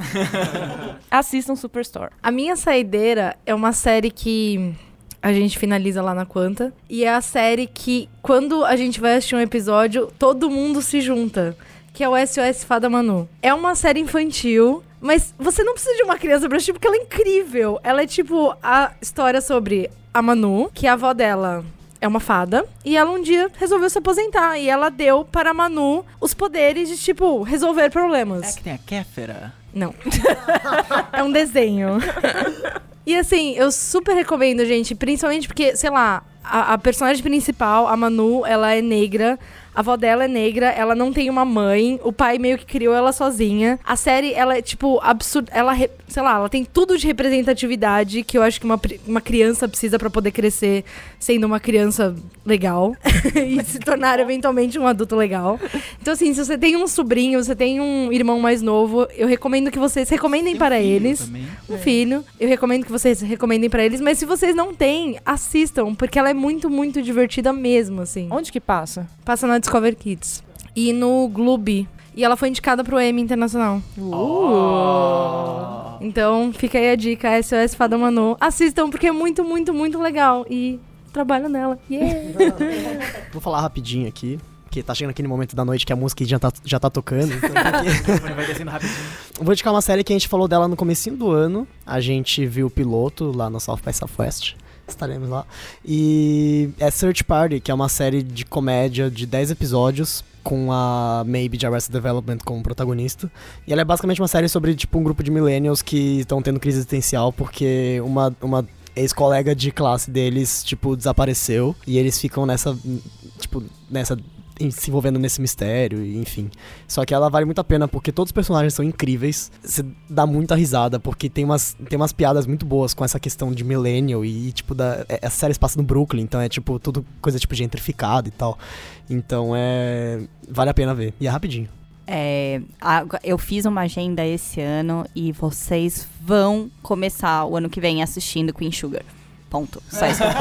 [LAUGHS] Assistam Superstore. A minha saideira é uma série que a gente finaliza lá na Quanta. E é a série que, quando a gente vai assistir um episódio, todo mundo se junta. Que é o SOS Fada Manu. É uma série infantil. Mas você não precisa de uma criança pra assistir, porque ela é incrível. Ela é tipo a história sobre a Manu, que a avó dela é uma fada. E ela um dia resolveu se aposentar. E ela deu para a Manu os poderes de, tipo, resolver problemas. É que tem a Kéfera. Não. [LAUGHS] é um desenho. [LAUGHS] E assim, eu super recomendo, gente, principalmente porque, sei lá, a, a personagem principal, a Manu, ela é negra. A avó dela é negra, ela não tem uma mãe, o pai meio que criou ela sozinha. A série, ela é, tipo, absurda. Ela, sei lá, ela tem tudo de representatividade que eu acho que uma, uma criança precisa pra poder crescer sendo uma criança legal [LAUGHS] e se tornar eventualmente um adulto legal. Então, assim, se você tem um sobrinho, você tem um irmão mais novo, eu recomendo que vocês recomendem para eles. Também. Um filho. Eu recomendo que vocês recomendem pra eles, mas se vocês não têm, assistam, porque ela é muito, muito divertida mesmo, assim. Onde que passa? Passa na Discover Kids. E no Gloob. E ela foi indicada pro Emmy Internacional. Então, fica aí a dica, SOS Fada Manu. Assistam, porque é muito, muito, muito legal. E trabalho nela. Yeah! [LAUGHS] Vou falar rapidinho aqui. Porque tá chegando aquele momento da noite que a música já tá, já tá tocando. Então aqui- [LAUGHS] Vai descendo rapidinho. Vou indicar uma série que a gente falou dela no comecinho do ano. A gente viu o piloto lá no South by Southwest. Estaremos lá. E é Search Party, que é uma série de comédia de 10 episódios com a Maybe de Arrested Development como protagonista. E ela é basicamente uma série sobre tipo um grupo de millennials que estão tendo crise existencial porque uma, uma ex-colega de classe deles, tipo, desapareceu. E eles ficam nessa, tipo, nessa se envolvendo nesse mistério, enfim. Só que ela vale muito a pena porque todos os personagens são incríveis. Você dá muita risada, porque tem umas, tem umas piadas muito boas com essa questão de millennial e, tipo, da, é- essa série se passa no Brooklyn, então é tipo tudo coisa tipo gentrificada e tal. Então é. Vale a pena ver. E é rapidinho. É, a- eu fiz uma agenda esse ano e vocês vão começar o ano que vem assistindo Queen Sugar. Ponto. Só isso. [LAUGHS]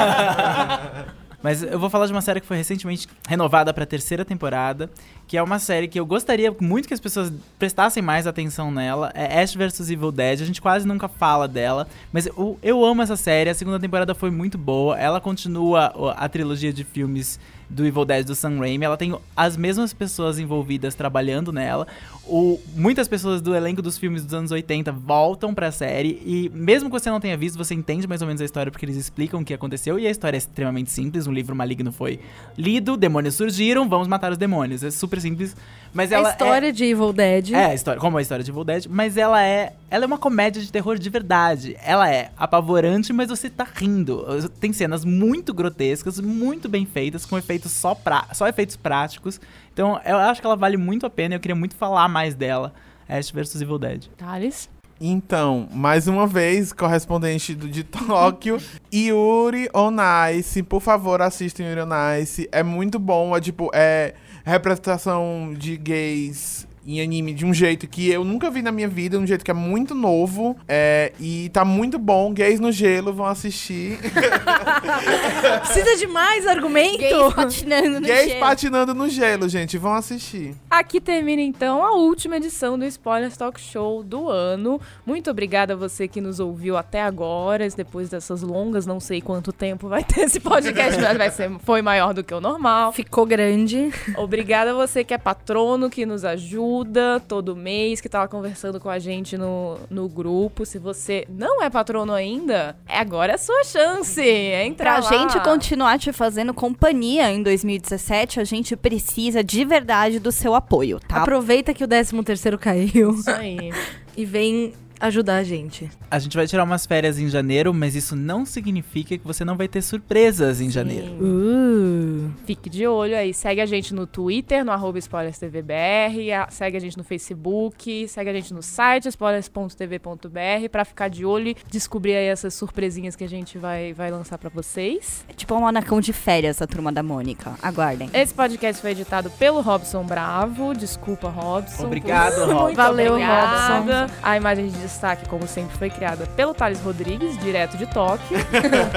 Mas eu vou falar de uma série que foi recentemente renovada pra terceira temporada, que é uma série que eu gostaria muito que as pessoas prestassem mais atenção nela. É Ash vs Evil Dead. A gente quase nunca fala dela, mas eu, eu amo essa série. A segunda temporada foi muito boa. Ela continua a trilogia de filmes do Evil Dead do Sam Raimi. Ela tem as mesmas pessoas envolvidas trabalhando nela. O, muitas pessoas do elenco dos filmes dos anos 80 voltam pra série e mesmo que você não tenha visto, você entende mais ou menos a história porque eles explicam o que aconteceu e a história é extremamente simples. Um livro maligno foi lido, demônios surgiram, vamos matar os demônios. É super simples, mas ela a história de Evil Dead. é a história, como a história de Evil Dead, mas ela é, ela é uma comédia de terror de verdade. Ela é apavorante, mas você tá rindo. Tem cenas muito grotescas, muito bem feitas, com efeitos só pra, só efeitos práticos. Então, eu acho que ela vale muito a pena. Eu queria muito falar mais dela. Ash vs Evil Dead. Thales? Então, mais uma vez, correspondente do, de [LAUGHS] Tóquio, Yuri on Ice. Por favor, assistam Yuri on Ice. É muito bom, é tipo, é representação de gays em anime de um jeito que eu nunca vi na minha vida, um jeito que é muito novo. É, e tá muito bom. Gays no gelo vão assistir. [LAUGHS] Precisa de mais argumento? Gays patinando no Gays gelo. patinando no gelo, gente. Vão assistir. Aqui termina então a última edição do Spoilers Talk Show do ano. Muito obrigada a você que nos ouviu até agora, depois dessas longas, não sei quanto tempo vai ter esse podcast, mas vai ser, foi maior do que o normal. Ficou grande. Obrigada a você que é patrono, que nos ajuda todo mês, que tá lá conversando com a gente no, no grupo. Se você não é patrono ainda, é agora é a sua chance. Entra Pra lá. gente continuar te fazendo companhia em 2017, a gente precisa de verdade do seu apoio, tá? Aproveita que o 13 terceiro caiu Isso aí. e vem ajudar a gente. A gente vai tirar umas férias em janeiro, mas isso não significa que você não vai ter surpresas em janeiro. Uh. Fique de olho aí. Segue a gente no Twitter, no arroba SpoilersTVBR. Segue a gente no Facebook. Segue a gente no site, spoilers.tv.br, pra ficar de olho e descobrir aí essas surpresinhas que a gente vai, vai lançar pra vocês. É tipo um anacão de férias, a turma da Mônica. Aguardem. Esse podcast foi editado pelo Robson Bravo. Desculpa, Robson. Obrigado, Robson. Valeu, obrigada. A imagem de destaque, como sempre, foi criada pelo Thales Rodrigues, direto de Tóquio.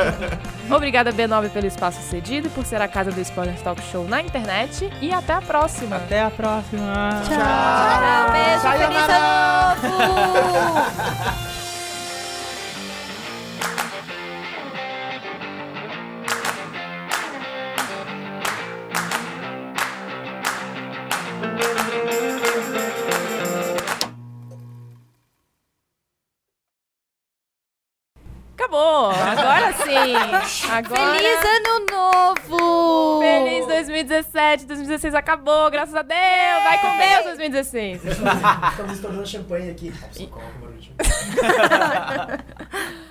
[LAUGHS] Obrigada, B9, pelo espaço cedido e por ser a casa do Spoiler Talk Show na internet. E até a próxima. Até a próxima. Tchau, beijo, feliz ano novo! [LAUGHS] Acabou! Agora sim! Agora... Feliz ano novo! Feliz 2017, 2016 acabou, graças a Deus! Vai com Deus 2016! Estamos estourando champanhe aqui. Coloca [LAUGHS]